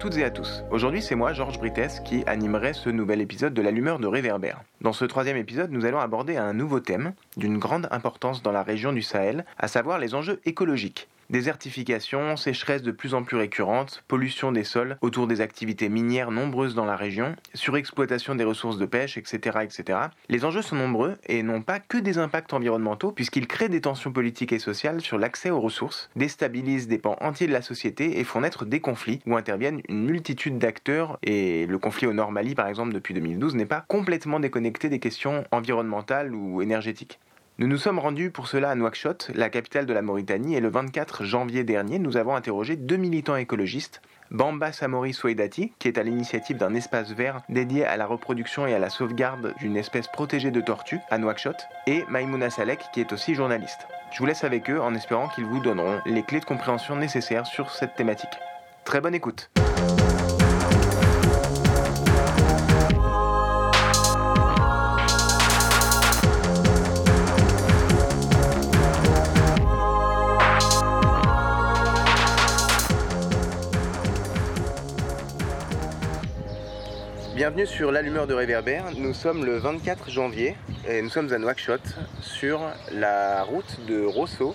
Toutes et à tous. Aujourd'hui, c'est moi, Georges Brites, qui animerai ce nouvel épisode de l'allumeur de réverbère. Dans ce troisième épisode, nous allons aborder un nouveau thème d'une grande importance dans la région du Sahel, à savoir les enjeux écologiques. Désertification, sécheresse de plus en plus récurrente, pollution des sols autour des activités minières nombreuses dans la région, surexploitation des ressources de pêche, etc., etc. Les enjeux sont nombreux et n'ont pas que des impacts environnementaux puisqu'ils créent des tensions politiques et sociales sur l'accès aux ressources, déstabilisent des pans entiers de la société et font naître des conflits où interviennent une multitude d'acteurs et le conflit au Nord Mali par exemple depuis 2012 n'est pas complètement déconnecté des questions environnementales ou énergétiques. Nous nous sommes rendus pour cela à Nouakchott, la capitale de la Mauritanie, et le 24 janvier dernier, nous avons interrogé deux militants écologistes, Bamba Samori Souedati, qui est à l'initiative d'un espace vert dédié à la reproduction et à la sauvegarde d'une espèce protégée de tortues à Nouakchott, et Maïmouna Salek, qui est aussi journaliste. Je vous laisse avec eux en espérant qu'ils vous donneront les clés de compréhension nécessaires sur cette thématique. Très bonne écoute. Bienvenue sur l'allumeur de réverbère. Nous sommes le 24 janvier et nous sommes à Nouakchott sur la route de Rosso.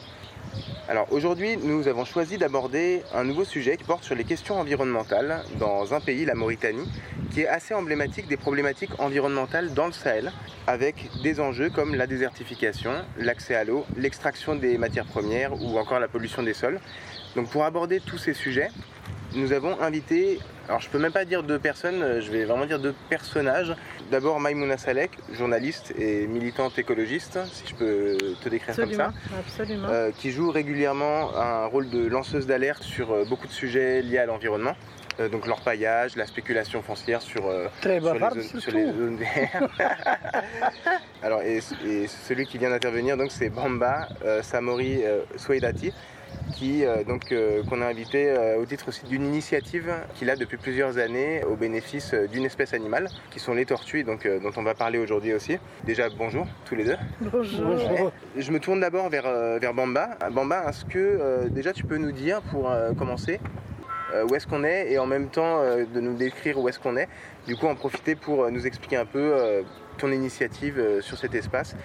Alors aujourd'hui, nous avons choisi d'aborder un nouveau sujet qui porte sur les questions environnementales dans un pays, la Mauritanie, qui est assez emblématique des problématiques environnementales dans le Sahel, avec des enjeux comme la désertification, l'accès à l'eau, l'extraction des matières premières ou encore la pollution des sols. Donc pour aborder tous ces sujets, nous avons invité, alors je peux même pas dire deux personnes, je vais vraiment dire deux personnages. D'abord Maïmouna Salek, journaliste et militante écologiste, si je peux te décrire Absolument, comme ça, absolument. euh, qui joue régulièrement un rôle de lanceuse d'alerte sur euh, beaucoup de sujets liés à l'environnement. Euh, donc l'orpaillage, la spéculation foncière sur, euh, Très sur, les zones, sur surtout. les zones vertes. Alors, et, et celui qui vient d'intervenir, donc c'est Bamba euh, Samori euh, Souedati, qui euh, donc euh, qu'on a invité euh, au titre aussi d'une initiative qu'il a depuis plusieurs années au bénéfice d'une espèce animale, qui sont les tortues, donc euh, dont on va parler aujourd'hui aussi. Déjà bonjour tous les deux. Bonjour. Bonjour. Je me tourne d'abord vers, euh, vers Bamba. Bamba, est-ce que euh, déjà tu peux nous dire pour euh, commencer euh, où est-ce qu'on est et en même temps euh, de nous décrire où est-ce qu'on est? Du coup, en profiter pour euh, nous expliquer un peu euh, ton initiative euh, sur cet espace.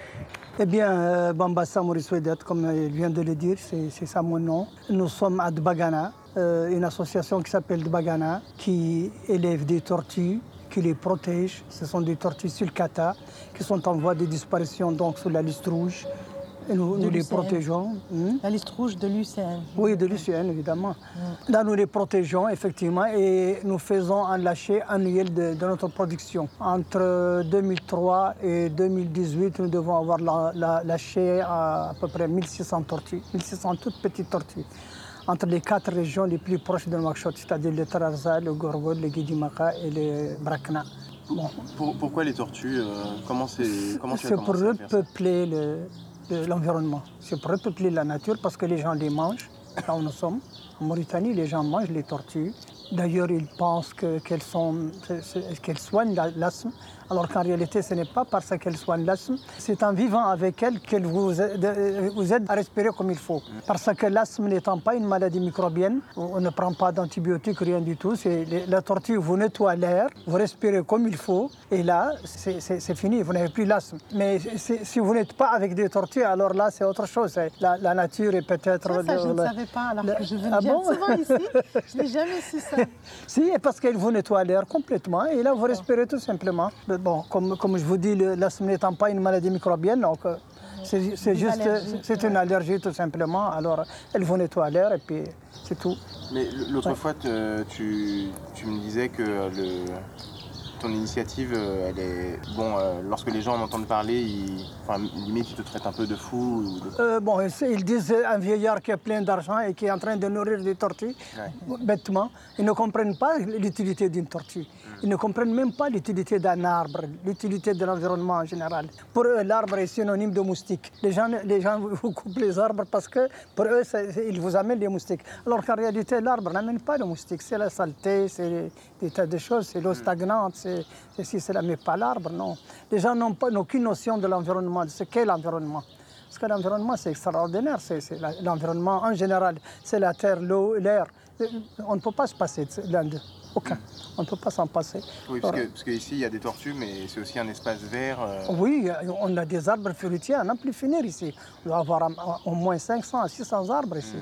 Eh bien, euh, Bamba Samouri Souedat, comme il vient de le dire, c'est ça mon nom. Nous sommes à Dbagana, euh, une association qui s'appelle Dbagana, qui élève des tortues, qui les protège. Ce sont des tortues sulcata qui sont en voie de disparition donc sur la liste rouge. Et nous, les protégeons. Hmm. La liste rouge de l'UCN. Oui, de l'UCN, évidemment. Là, nous les protégeons, effectivement, et nous faisons un lâcher annuel de, de notre production. Entre 2003 et 2018, nous devons avoir la, la- lâché à, à peu près 1600 tortues, 1600 toutes petites tortues, entre les quatre régions les plus proches de Nouakchott, c'est-à-dire le Tararza, le Gorgol, le Guidimaka et le Brakna. Bon, pourquoi les tortues euh, Comment, c'est, c'est pour repeupler le- le- l'environnement. C'est pour repeupler la nature parce que les gens les mangent. Là où nous sommes, en Mauritanie, les gens mangent les tortues. D'ailleurs, ils pensent que- qu'elles soignent la- l'asthme, alors qu'en réalité, ce n'est pas parce qu'elles soignent l'asthme. C'est en vivant avec elles qu'elles vous, euh, vous aident à respirer comme il faut. Parce que l'asthme n'étant pas une maladie microbienne, on ne prend pas d'antibiotiques, rien du tout. La tortue vous nettoie l'air, vous respirez comme il faut, et là, c'est- fini, vous n'avez plus l'asthme. Mais si vous n'êtes pas avec des tortues, alors là, c'est autre chose. La, la nature est peut-être... Ça, ça, je ne le- savais pas, alors le- que je viens Ah bon? Souvent ici. Je n'ai jamais su ça. Si, parce qu'elle vous nettoie l'air complètement et là vous respirez tout simplement. Bon, comme, comme je vous dis, l'asthme n'étant pas une maladie microbienne, donc euh, c'est juste allergie, c'est une allergie tout simplement. Alors elle vous nettoie l'air et puis c'est tout. Mais l'autre fois, tu, tu me disais que le, ton initiative, euh, elle est. Bon, euh, lorsque les gens en entendent parler, ils... enfin, limite, ils te traitent un peu de fou. ou de- Euh, bon, ils disent un vieillard qui est plein d'argent et qui est en train de nourrir des tortues, bêtement. Ils ne comprennent pas l'utilité d'une tortue. Ils ne comprennent même pas l'utilité d'un arbre, l'utilité de l'environnement en général. Pour eux, l'arbre est synonyme de moustique. Les gens, les gens vous coupent les arbres parce que pour eux, ils vous amènent les moustiques. Alors qu'en réalité, l'arbre n'amène pas de moustiques. C'est la saleté, c'est des tas de choses, c'est l'eau stagnante, c'est ceci, cela, mais pas l'arbre, non. Les gens n'ont aucune notion de l'environnement, de ce qu'est l'environnement. Parce que l'environnement, c'est extraordinaire. C'est c'est l'environnement en général. C'est la terre, l'eau, l'air. Euh, On ne peut pas se passer de l'un d'eux. Aucun. On ne peut pas s'en passer. Oui, parce que, parce que ici, il y a des tortues, mais c'est aussi un espace vert. euh, Oui, on a des arbres fruitiers à n'en plus finir ici. On doit avoir au moins 500 à 600 arbres ici.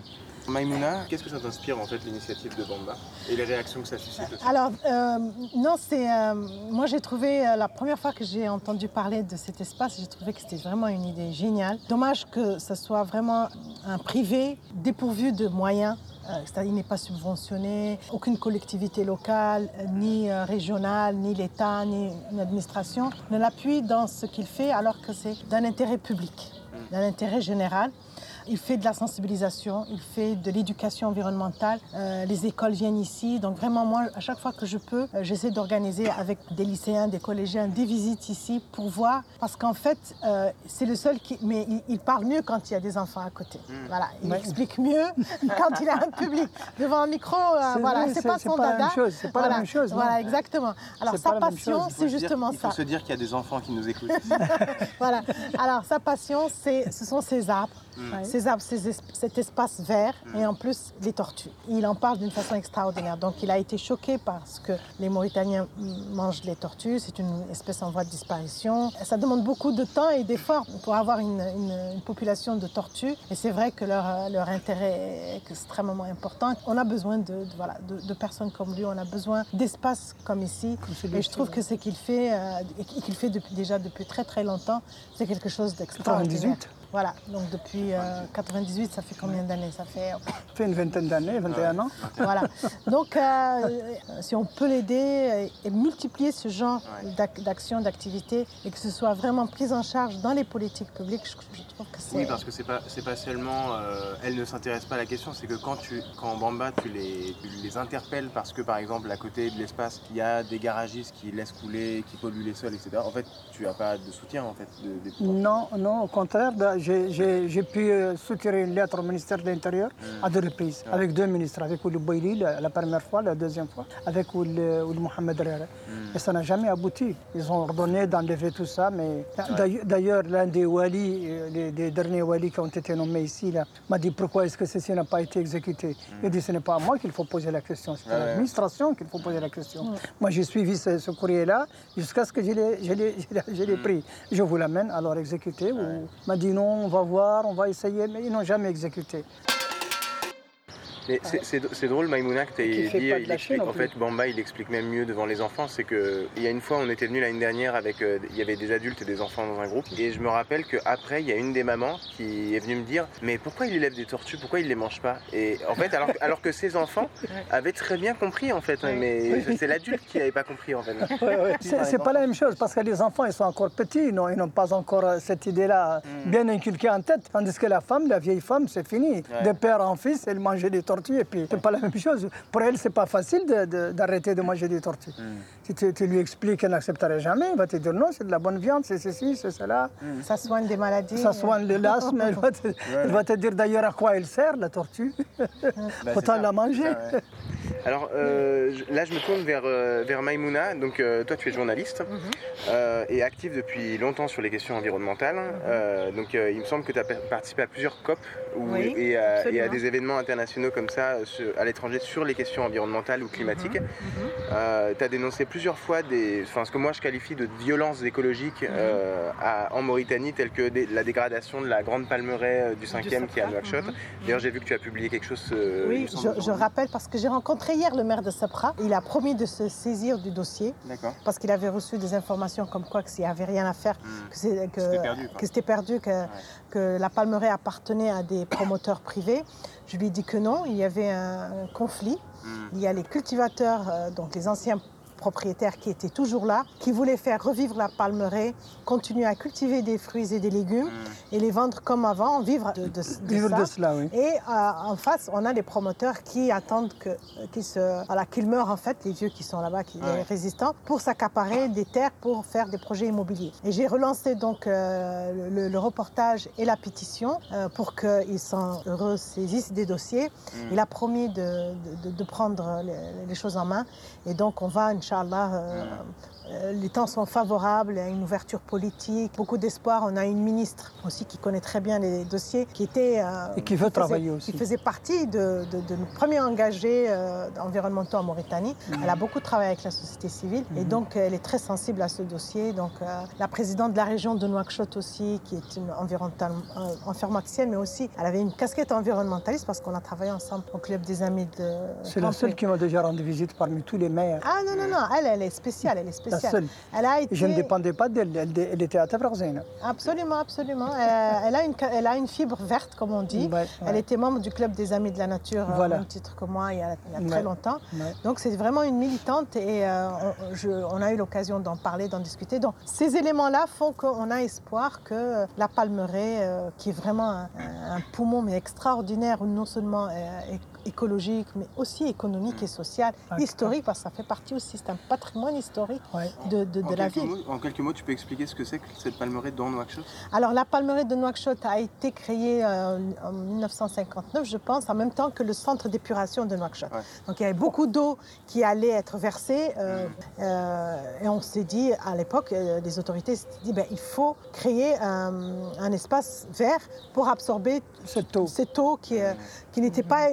Maïmouna, qu'est-ce que ça t'inspire en fait l'initiative de Bamba et les réactions que ça suscite aussi Alors, euh, non, c'est. euh, moi, j'ai trouvé, euh, la première fois que j'ai entendu parler de cet espace, j'ai trouvé que c'était vraiment une idée géniale. Dommage que ce soit vraiment un privé dépourvu de moyens. C'est-à-dire, il n'est pas subventionné, aucune collectivité locale, ni régionale, ni l'État, ni une administration ne l'appuie dans ce qu'il fait, alors que c'est d'un intérêt public, d'un intérêt général. Il fait de la sensibilisation, il fait de l'éducation environnementale. Euh, les écoles viennent ici. Donc vraiment, moi, à chaque fois que je peux, euh, j'essaie d'organiser avec des lycéens, des collégiens, des visites ici pour voir. Parce qu'en fait, euh, c'est le seul qui... Mais il, il parle mieux quand il y a des enfants à côté. Voilà, il Ouais. explique mieux quand il a un public. Devant un micro, euh, C'est voilà, c'est c'est- pas c'est son pas la dada. même chose, c'est pas la Voilà, même chose, non? Voilà, exactement. Alors sa passion, c'est dire- justement Il faut ça. se dire qu'il y a des enfants qui nous écoutent ici. Voilà. Alors, sa passion, c'est, ce sont ces arbres. Mm. Ces arbres, ces es- cet espace vert et en plus les tortues. Il en parle d'une façon extraordinaire. Donc, il a été choqué parce que les Mauritaniens mangent les tortues. C'est une espèce en voie de disparition. Ça demande beaucoup de temps et d'efforts pour avoir une, une- une population de tortues. Et c'est vrai que leur, leur intérêt est extrêmement important. On a besoin de, de- voilà, de, de personnes comme lui. On a besoin d'espaces comme ici. Et je trouve que ce qu'il fait, euh, et qu'il fait depuis- déjà depuis très très longtemps, c'est quelque chose d'extraordinaire. 98. Voilà, donc depuis euh, 98, ça fait combien d'années? Ça fait. euh, Ça fait une vingtaine d'années, 21 ans. voilà. Donc, euh, si on peut l'aider et, multiplier ce genre d'actions, d'activités, et que ce soit vraiment pris en charge dans les politiques publiques, je, je trouve que c'est. Oui, parce que c'est pas, c'est pas seulement. euh, elle ne s'intéresse pas à la question, c'est que quand, tu, quand en Bamba, tu les, tu les interpelles parce que, par exemple, à côté de l'espace, il y a des garagistes qui laissent couler, qui polluent les sols, etc. En fait, tu n'as pas de soutien, en fait. De, des. Non, non, au contraire, ben, j'ai- pu euh, soutirer une lettre au ministère de l'Intérieur à deux reprises, avec deux ministres, avec Ouli Boili la, la première fois, la deuxième fois, avec Ouli Ouli Mohamed Rere. Et ça n'a jamais abouti. Ils ont ordonné d'enlever tout ça, mais d'ailleurs- d'ailleurs, l'un des wali, euh, les, des derniers wali qui ont été nommés ici, m'a dit pourquoi est-ce que ceci n'a pas été exécuté? Il dit ce n'est pas à moi qu'il faut poser la question, c'est à Ouais, l'administration qu'il faut poser la question. Moi, j'ai suivi ce, ce courrier-là jusqu'à ce que je l'ai- l'ai pris. Je vous l'amène, alors exécuté. Ou... Il m'a dit non, on va voir, on va essayer, mais ils n'ont jamais exécuté. Mais c'est- drôle, Maïmouna, que tu aies dit, de il explique, en en fait, Bamba, il explique même mieux devant les enfants, c'est que il y a une fois, on était venu l'année dernière avec, euh, il y avait des adultes et des enfants dans un groupe, et je me rappelle qu'après, il y a une des mamans qui est venue me dire, mais pourquoi il élève des tortues, pourquoi il les mange pas? Et en fait, alors, alors que ces enfants avaient très bien compris, en fait, hein, mais c'est l'adulte qui n'avait pas compris, en fait. C'est pas la même chose parce que les enfants, ils sont encore petits, ils n'ont ils n'ont pas encore euh, cette idée-là bien inculquée en tête. Tandis que la femme, la vieille femme, c'est fini. De père en fils, elle mangeait des tortues et puis c'est pas la même chose. Pour elle, c'est pas facile de- de- d'arrêter de, manger des tortues. Si tu, tu lui expliques qu'elle n'accepterait jamais, il va te dire non, c'est de la bonne viande, c'est ceci, c'est cela. Ça soigne des maladies. Ça soigne le l'asthme. Elle, va te- elle va te dire d'ailleurs à quoi elle sert, la tortue. Autant la manger. Alors euh, là, je me tourne vers, euh, vers Maïmouna. Donc, euh, toi, tu es journaliste euh, et active depuis longtemps sur les questions environnementales. Donc, il me semble que tu as participé à plusieurs COP Oui, et, à, et à absolument. des événements internationaux comme ça sur- à l'étranger sur les questions environnementales ou climatiques. tu as dénoncé plusieurs fois des, enfin, ce que moi je qualifie de violences écologiques à- en Mauritanie, telles que des- la dégradation de la grande palmeraie du 5e qui est à Nouakchott. mhm. D'ailleurs, j'ai vu que tu as publié quelque chose. Oui, je rappelle parce que j'ai rencontré hier le maire de Sapra. Il a promis de se saisir du dossier parce qu'il avait reçu des informations comme quoi qu'il n'y avait rien à faire, que c'est- que- C'était perdu, que perdu, que, que la palmeraie appartenait à des promoteurs privés. Je lui ai dit que non, il y avait un, conflit. Mm. Il y a les cultivateurs, euh, donc les anciens propriétaire qui était toujours là, qui voulait faire revivre la palmeraie, continuer à cultiver des fruits et des légumes Mm. et les vendre comme avant, vivre de, de- de Vivre ça. de cela, oui. Et euh, en face, on a des promoteurs qui attendent que- qu'ils se, voilà, qu'ils meurent en fait, les vieux qui sont là-bas, qui Ouais. les résistants, pour s'accaparer des terres pour faire des projets immobiliers. Et j'ai relancé donc euh, le, le reportage et la pétition euh, pour qu'ils s'en ressaisissent des dossiers. Mm. Il a promis de, de- de prendre les, les choses en main. Et donc on va, Inch'Allah, euh, euh, les temps sont favorables, il y a une ouverture politique, beaucoup d'espoir. On a une ministre aussi qui connaît très bien les dossiers, qui était... euh, Et qui veut faisait- travailler aussi. Qui faisait partie de, de- de nos premiers engagés euh, environnementaux en Mauritanie. Elle a beaucoup travaillé avec la société civile et donc elle est très sensible à ce dossier. Donc euh, la présidente de la région de Nouakchott aussi, qui est une environnemental- euh, environnementalienne, mais aussi elle avait une casquette environnementaliste parce qu'on a travaillé ensemble au club des amis de. C'est la seule qui m'a déjà rendu visite parmi tous les maires. Ah non, non, non, elle, elle est spéciale, elle est La spéciale. seule. Elle a été... Je ne dépendais pas d'elle, elle, était à Tabrarzena. Absolument, absolument. Euh, elle, a une, ca- elle a une fibre verte, comme on dit. Ouais, Elle était membre du club des Amis de la Nature, euh, Voilà. au même titre que moi, il y a, il y a très Ouais. longtemps. Donc c'est vraiment une militante et euh, on, je- on a eu l'occasion d'en parler, d'en discuter. Donc ces éléments-là font qu'on a espoir que la palmeraie, euh, qui est vraiment un, un poumon mais extraordinaire, non seulement euh, écologique, mais aussi économique et social, D'accord. historique, parce que ça fait partie aussi, c'est un patrimoine historique Ouais. de, de- la ville. mots, en quelques mots, tu peux expliquer ce que c'est que cette palmeraie dans Nouakchott? Alors la palmeraie de Nouakchott a été créée euh, en 1959, je pense, en même temps que le centre d'épuration de Nouakchott. Ouais. Donc il y avait beaucoup d'eau qui allait être versée euh, euh, et on s'est dit à l'époque, euh, les autorités s'étaient dit ben, il faut créer un, un espace vert pour absorber Cette eau. cette eau qui, euh, qui n'était pas,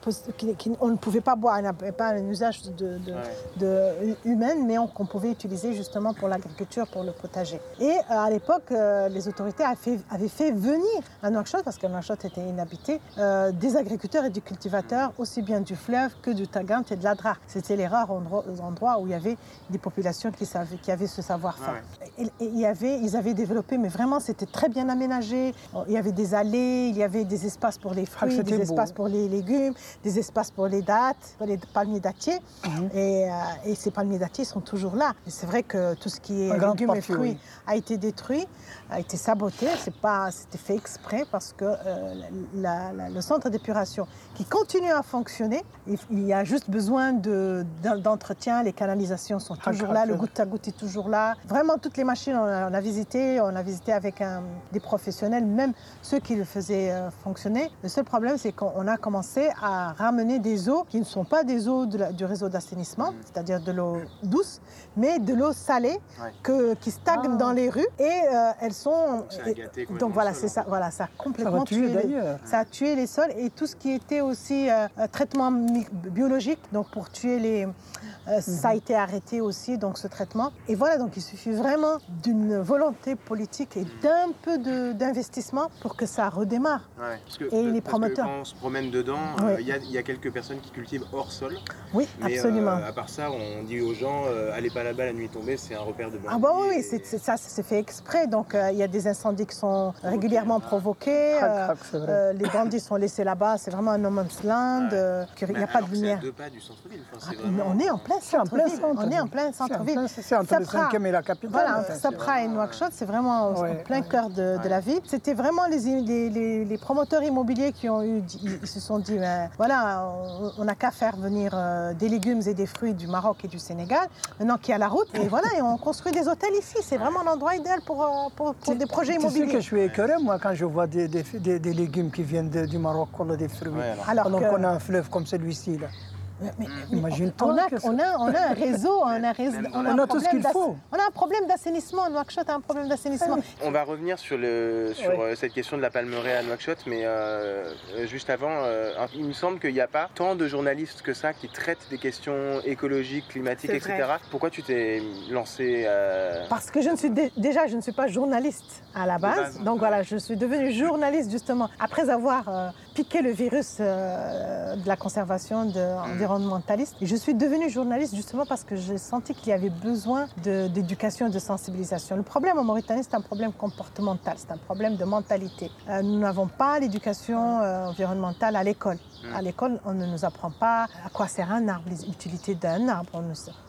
euh, pos- qui- qui- on ne pouvait pas boire, elle n'avait pas un usage de, de- Ouais. de- humaine, mais on- qu'on pouvait utiliser justement pour l'agriculture, pour le potager. Et euh, à l'époque, euh, les autorités avaient fait, avaient fait venir à Nouakchott, parce que Nouakchott était inhabité, euh, des agriculteurs et des cultivateurs, aussi bien du fleuve que du Tagant et de l'Adrar. C'était les rares endroits, endroits où il y avait des populations qui, savaient, qui avaient ce savoir-faire. Et, et il y avait, ils avaient développé, mais vraiment c'était très bien aménagé. Il y avait des allées, il y avait des espaces pour les fruits, des beau. espaces pour les légumes, des espaces pour les dattes, pour les palmiers dattiers. Mhm. Et, euh, et ces palmiers dattiers sont toujours là. Et c'est vrai que tout ce qui est légumes et fruits oui. a été détruit, a été saboté. C'est pas, c'était fait exprès parce que euh, la- la- le centre d'épuration qui continue à fonctionner, il, il y a juste besoin de, d'en- d'entretien. Les canalisations sont toujours là, le goutte à goutte est toujours là. Vraiment, toutes les machines, on a, on a visité, on a visité avec un- des professionnels, même ceux qui le faisaient euh, fonctionner. Le seul problème, c'est qu'on a commencé à ramener des eaux qui ne sont pas des eaux de la- du réseau d'assainissement, c'est-à-dire de l'eau douce, mais de l'eau salée Ouais. que, qui stagne Ah. dans les rues et euh, elles ça a et- gâté donc voilà, c'est ça. Voilà, ça a Ça complètement tuer tué les- d'ailleurs. ça a tué les sols et tout ce qui était aussi euh, euh, traitement biologique, donc pour tuer les. euh, Ça Mhm. a été arrêté aussi, donc ce traitement. Et voilà, donc il suffit vraiment d'une volonté politique et d'un peu d'investissement pour que ça redémarre. Ouais, parce que, Et les parce que promoteurs. quand on se promène dedans, il Ouais. y, a- il y a quelques personnes qui cultivent hors sol. Oui, Mais absolument. euh, à part ça, on dit aux gens, euh, allez pas là-bas la nuit tombée, c'est un repère de bandits. Ah bah oui, oui, et- ça c'est fait exprès. Donc euh, il y a des incendies qui sont régulièrement provoqués. Crac, euh, crac, euh, les bandits sont laissés là-bas. C'est vraiment un no man's land. Ouais. euh, qu'il n'y a pas de lumière. à deux pas du centre-ville. Enfin, Ah, vraiment- On est en plein centre-ville. centre. On est en plein C'est centre-ville. entre le Sapra. 5e et la capitale. Voilà, entre Sapra et vraiment, Nouakchott, c'est vraiment Ouais, en plein ouais. cœur de, de Ouais. la ville. C'était vraiment les, les, les- les promoteurs immobiliers qui ont eu, ils, ils se sont dit, ben, voilà, on- n'a qu'à faire venir euh, des légumes et des fruits du Maroc et du Sénégal, maintenant qu'il y a la route, et voilà, et on construit des hôtels ici. C'est vraiment l'endroit idéal pour, euh, pour, pour des projets Tu sais immobiliers. que je suis écœuré, moi, quand je vois des, des, des- des légumes qui viennent de- du Maroc, ou des fruits. Ouais, alors. Alors qu'on a un fleuve comme celui-ci, là. Mais- mais- Imagine-toi on a, on, a, on a un réseau, on a, réseau- on On tout ce problème qu'il faut. On a un problème d'assainissement. Nouakchott a un problème d'assainissement. On va revenir sur, le, sur Ouais. euh, cette question de la palmeraie à Nouakchott, mais euh, juste avant, euh, il me semble qu'il n'y a pas tant de journalistes que ça qui traitent des questions écologiques, climatiques, etc. vrai. Pourquoi tu t'es lancé euh, Parce que je ne suis dé- déjà, je ne suis pas journaliste à la base. base, Donc ouais. voilà, je suis devenue journaliste justement après avoir euh, piqué le virus euh, de la conservation de, environnementaliste. Et je suis devenue journaliste justement parce que j'ai senti qu'il y avait besoin d'éducation et de sensibilisation. Le problème en Mauritanie, c'est un problème comportemental, c'est un problème de mentalité. Euh, nous n'avons pas l'éducation euh, environnementale à l'école. À l'école, on ne nous apprend pas à quoi sert un arbre, les utilités d'un arbre.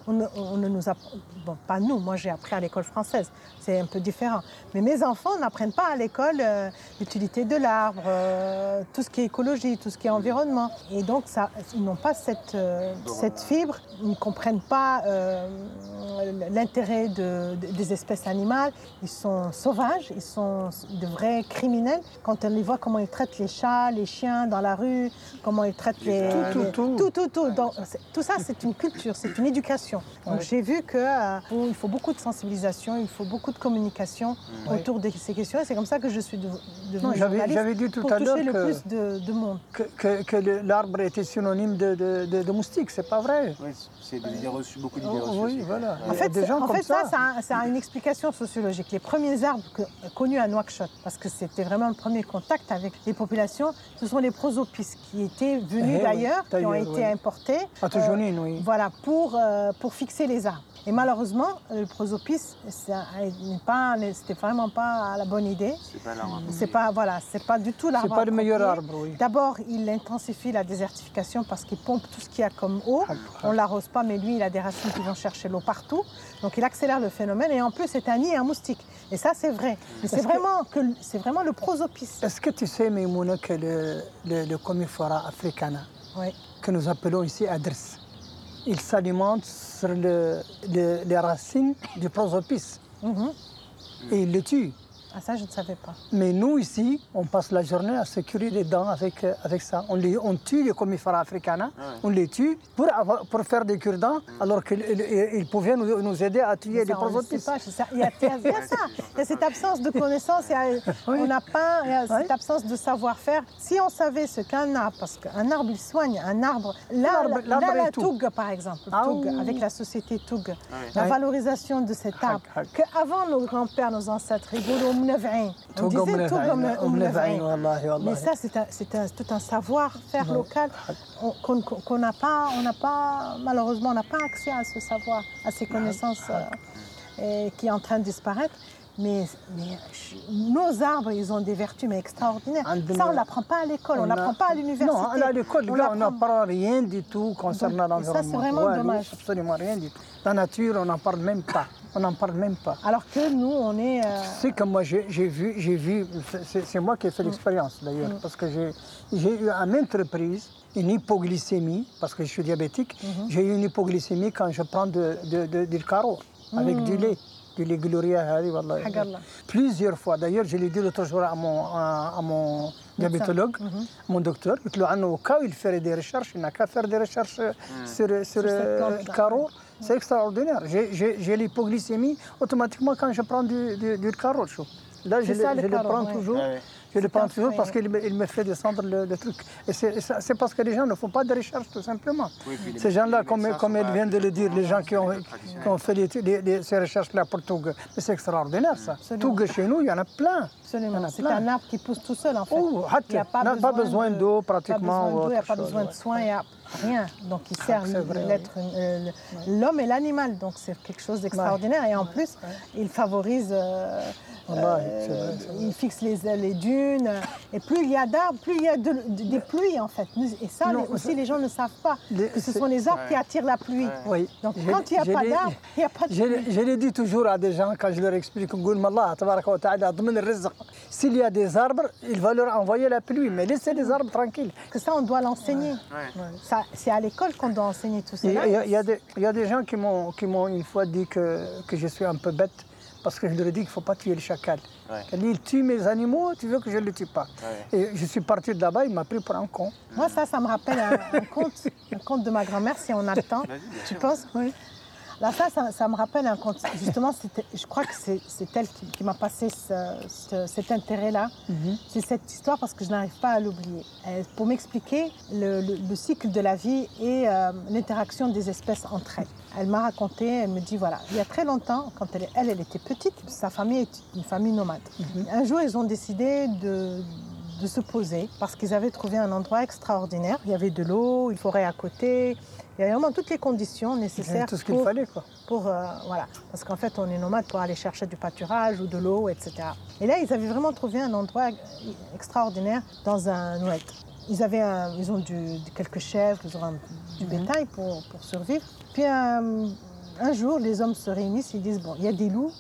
On ne, on nous apprend, bon, pas nous, moi j'ai appris à l'école française, c'est un peu différent. Mais mes enfants n'apprennent pas à l'école euh, l'utilité de l'arbre, euh, tout ce qui est écologie, tout ce qui est environnement. Et donc, ça, ils n'ont pas cette, euh, cette fibre, ils ne comprennent pas l'intérêt de- de- des espèces animales. Ils sont sauvages, ils sont de vrais criminels. Quand on les voit, comment ils traitent les chats, les chiens dans la rue, comment ils traitent les... Tout, tout, les- tout. tout, tout, tout. Donc, tout ça, c'est une culture, c'est une éducation. Donc Ouais. j'ai vu qu'il faut beaucoup de sensibilisation, il faut beaucoup de communication Ouais. autour de ces questions. Et c'est comme ça que je suis de- devenue journaliste j'avais dit tout pour à l'heure toucher le que- plus de, de monde. Que, que- que l'arbre était synonyme de, de, de, de moustique, c'est pas vrai? Oui, c'est des idées reçues, beaucoup d'idées Oh, reçues. oui, voilà. En a fait, des gens en comme fait, ça, ça. a, ça a une explication sociologique. Les premiers arbres que- connus à Nouakchott, parce que c'était vraiment le premier contact avec les populations, ce sont les prosopices qui étaient Eh venus oui, d'ailleurs, qui ont été oui. importés. À euh, Toujounine, oui. Voilà, pour, euh, pour fixer les arbres. Et malheureusement, le prosopice, c'était vraiment pas la bonne idée. C'est pas l'arbre. C'est pas, voilà, c'est pas du tout l'arbre. C'est pas le meilleur arbre, oui. D'abord, il intensifie la désertification parce qu'il pompe tout ce qu'il y a comme eau. Ah, On l'arrose pas, mais lui, il a des racines qui vont chercher l'eau partout. Donc, il accélère le phénomène. Et en plus, c'est un nid à moustiques. Et ça, c'est vrai. Mais c'est vraiment que c'est vraiment le prosopice. Est-ce que tu sais, Maïmouna, que le, le, le comifera africana, Oui. que nous appelons ici adresse, il s'alimente sur le- le- les racines du prosopice Mhm. et il le tue. Ah, ça, je ne savais pas. Mais nous, ici, on passe la journée à se curer les dents avec, euh, avec ça. On, les, on tue les comifera africana, on les tue pour, avoir- pour faire des cure-dents, alors qu'ils pouvaient nous, nous aider à tuer les ça. Il y a, ça. Il y a cette absence de connaissance, il y a- on n'a pas il y a cette Oui. absence de savoir-faire. Si on savait ce qu'un arbre, parce qu'un arbre, il soigne, un arbre, là, L'arbre- là, l'arbre la. Toug, par exemple, Ah Toug, oui. avec la société Toug, la Oui. valorisation de cet arbre, qu'avant nos grands-pères, nos ancêtres, ils Mais ça, c'est tout un savoir-faire local on- qu'on n'a pas, on n'a pas, malheureusement, on n'a pas accès à ce savoir, à ces connaissances euh, et qui est en train de disparaître. Mais, mais nos arbres, ils ont des vertus mais extraordinaires. Ça, on ne l'apprend pas à l'école, on ne l'apprend pas à l'université. Non, à l'école, On là, on l'apprend- n'apprend rien du tout concernant et ça, l'environnement. c'est vraiment Ouais, dommage. absolument rien du tout. La nature, on n'en parle même pas. On n'en parle même pas. Alors que nous, on est. euh, C'est que moi, j'ai vu, j'ai vu, c'est- moi qui ai fait l'expérience d'ailleurs, Mm. parce que j'ai eu à maintes reprises une hypoglycémie, parce que je suis diabétique, Mm-hmm. j'ai eu une hypoglycémie quand je prends de, de, de- du carreau, avec Mm. du lait, du lait gloria, Allah. plusieurs fois. D'ailleurs, je l'ai dit l'autre jour à mon, à, à mon diabétologue, mm -hmm. mon docteur. Il ferait des recherches, il n'a qu'à faire des recherches hmm. sur, sur, sur le euh, carreau. C'est extraordinaire. J'ai l'hypoglycémie automatiquement quand je prends du, du, carreau. Là, je, ça, le, je le, prends toujours. Ah je le un toujours parce qu'il me, il me fait descendre le, le truc. Et c'est parce que les gens ne font pas de recherche, tout simplement. Oui, puis les- Ces gens-là, comme, comme elle vient de le dire, les gens qui ont, traditionnels. qui ont fait les- les- les- ces recherches-là pour Toug, mais c'est extraordinaire ça. Absolument. Toug chez nous, il y en a plein. Absolument. C'est un arbre qui pousse tout seul en fait. Oh, il n'y a pas N'a besoin, pas besoin de- d'eau, pratiquement, Pas ou besoin d'eau, il n'y a pas besoin de soins, il n'y a rien. Donc il sert c'est vrai, l'être, euh, l'homme et l'animal. Donc c'est quelque chose d'extraordinaire. Et en plus, il favorise. euh, euh, ils fixent les, les, dunes. Et plus il y a d'arbres, plus il y a des pluies, en fait. Et ça, aussi, les gens ne savent pas que ce sont les arbres qui attirent la pluie. Donc, quand il n'y a pas d'arbres, il n'y a pas de pluie. Je le dis toujours à des gens quand je leur explique s'il y a des arbres, il va leur envoyer la pluie, mais laissez les arbres tranquilles. Que ça, on doit l'enseigner. C'est à l'école qu'on doit enseigner tout ça. Il y, a, il y a des gens qui m'ont une fois dit que, que je suis un peu bête parce que je leur ai dit qu'il ne faut pas tuer le chacal. Ouais. Elle dit, il tue mes animaux, tu veux que je ne le tue pas. Ouais. Et je suis parti de là-bas, il m'a pris pour un con. Moi, ça, ça me rappelle un, un conte, un conte de ma grand-mère, si on a le temps. Tu penses? Oui. Là, ça, ça, ça me rappelle un conte. Justement, je crois que c'est elle qui, qui m'a passé ce- ce- cet intérêt-là. C'est cette histoire parce que je n'arrive pas à l'oublier. Euh, Pour m'expliquer le, le- le cycle de la vie et euh, l'interaction des espèces entre elles. Elle m'a raconté, elle me dit voilà, il y a très longtemps, quand elle, elle, elle était petite, sa famille est une famille nomade. Un jour, ils ont décidé de, de se poser parce qu'ils avaient trouvé un endroit extraordinaire. Il y avait de l'eau, une forêt à côté. Il y avait vraiment toutes les conditions nécessaires Tout ce qu'il fallait, quoi. pour, euh, voilà. Parce qu'en fait, on est nomade pour aller chercher du pâturage ou de l'eau, etc. Et là, ils avaient vraiment trouvé un endroit extraordinaire dans un oued. ils, avaient un- ils ont du- quelques chèvres, ils ont un- du Mhm. bétail pour, pour survivre. Puis euh, un jour, les hommes se réunissent, ils disent, bon, il y a des loups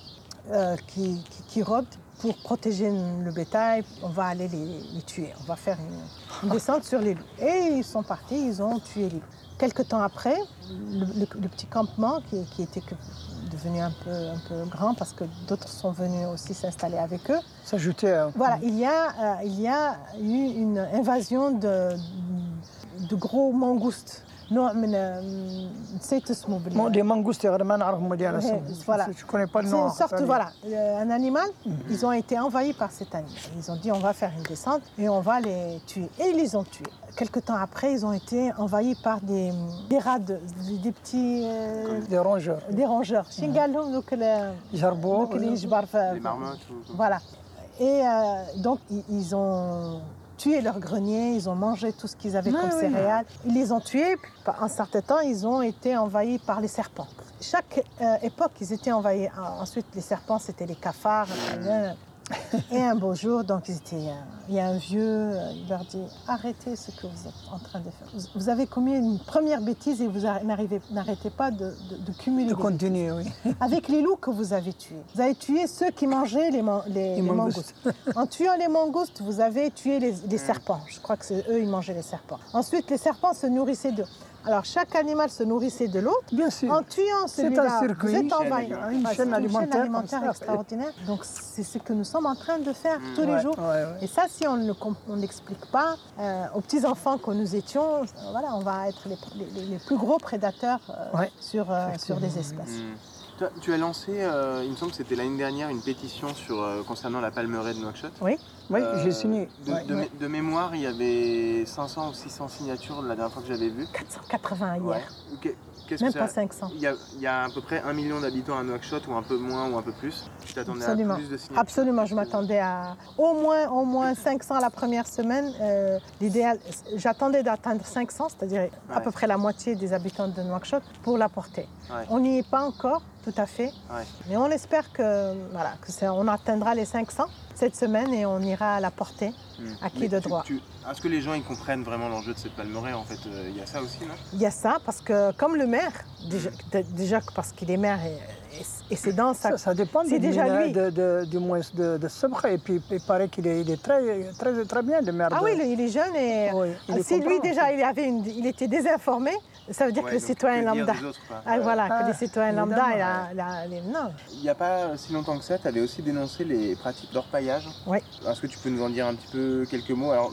euh, qui, qui, qui rôdent pour protéger le bétail, on va aller les, les tuer, on va faire une, une descente sur les loups. Et ils sont partis, ils ont tué les loups. Quelque temps après, le, le- le petit campement qui, qui était que- devenu un peu, un peu grand parce que d'autres sont venus aussi s'installer avec eux, S'ajouter à... voilà, il y a, euh, il y a eu une invasion de, de gros mangoustes. نوع من نسيت اسمه بال- Bon, des mangoustes غير ما نعرفهم ديال Ouais, اسمهم. voilà. Je connais pas le C'est nom. une sorte, ça, voilà, euh, un animal. Ils ont été envahis par cet animal. Ils ont dit on va faire une descente et on va les tuer. Et ils les ont tués. Quelque temps après, ils ont été envahis par des, des rats, de- des, des petits euh, Des rongeurs. des rongeurs. شنو قال لهم دوك ال- جربوا دوك اللي يجبر في- Les marmottes ou... Voilà. Et euh, donc, ils, ils ont tué leur grenier, ils ont mangé tout ce qu'ils avaient comme oui. céréales. Ils les ont tués, puis un certain temps, ils ont été envahis par les serpents. Chaque euh, époque, ils étaient envahis. Ah, Ensuite, les serpents, c'était les cafards. Et un beau jour, donc euh, il y a un vieux, euh, il leur dit arrêtez ce que vous êtes en train de faire. Vous, vous avez commis une première bêtise et vous n'arrêtez pas de, de- de cumuler De continuer, oui. avec les loups que vous avez tués. Vous avez tué ceux qui mangeaient les, man- les- Les les mangoustes. mangoustes. En tuant les mangoustes, vous avez tué les, les serpents. Je crois que c'est eux, ils mangeaient les serpents. Ensuite, les serpents se nourrissaient d'eux. Alors, chaque animal se nourrissait de l'autre. Bien sûr. En tuant C'est celui-là, un circuit, vous êtes une envahi. chaîne- une chaîne alimentaire extraordinaire. Donc, c'est ce que nous sommes en train de faire tous les jours. ouais, ouais. Et ça, si on ne le comp- on n'explique pas euh, aux petits-enfants que nous étions, euh, voilà, on va être les, les- les plus gros prédateurs euh, Ouais, sur, euh, sur des espèces. Tu as lancé, euh, il me semble que c'était l'année dernière, une pétition sur, euh, concernant la palmeraie de Nouakchott. Oui, Euh, j'ai signé. De, Ouais, de ouais. mé- de mémoire, il y avait 500 ou 600 signatures la dernière fois que j'avais vu. 480 hier. Ouais. Même pas ça- 500. il y, a, il y a à peu près un million d'habitants à Nouakchott, ou un peu moins, ou un peu plus. Tu t'attendais à plus de signatures Absolument, je m'attendais à au moins, au moins 500 la première semaine. Euh, L'idéal, j'attendais d'atteindre 500, c'est-à-dire à peu près la moitié des habitants de Nouakchott pour la porter. Ouais. On n'y est pas encore, tout à fait, Ouais. mais on espère que voilà, que c'est- on atteindra les 500 cette semaine et on ira la porter. Hmm. À qui Mais de tu- droit Est-ce que les gens ils comprennent vraiment l'enjeu de cette palmeraie En fait, euh, il y a ça aussi, non? Il y a ça parce que comme le maire, déjà, déjà parce qu'il est maire et, et- c'est dans sa Ça, ça dépend C'est du déjà lui. de, de- du moins de, de Sabra. Et puis, il paraît qu'il est, il est très, très, très bien, le maire. Ah de- oui, il est jeune et Oui, il est si lui déjà il, avait une- il était désinformé, ça veut dire Ouais, que le citoyen lambda. autres. Ah, Euh, voilà, que Ah, lambda, il a, il a- il est- non. Il n'y a pas si longtemps que ça, tu avais aussi dénoncé les pratiques d'orpaillage. Oui. Est-ce que tu peux nous en dire un petit peu quelques mots? Alors,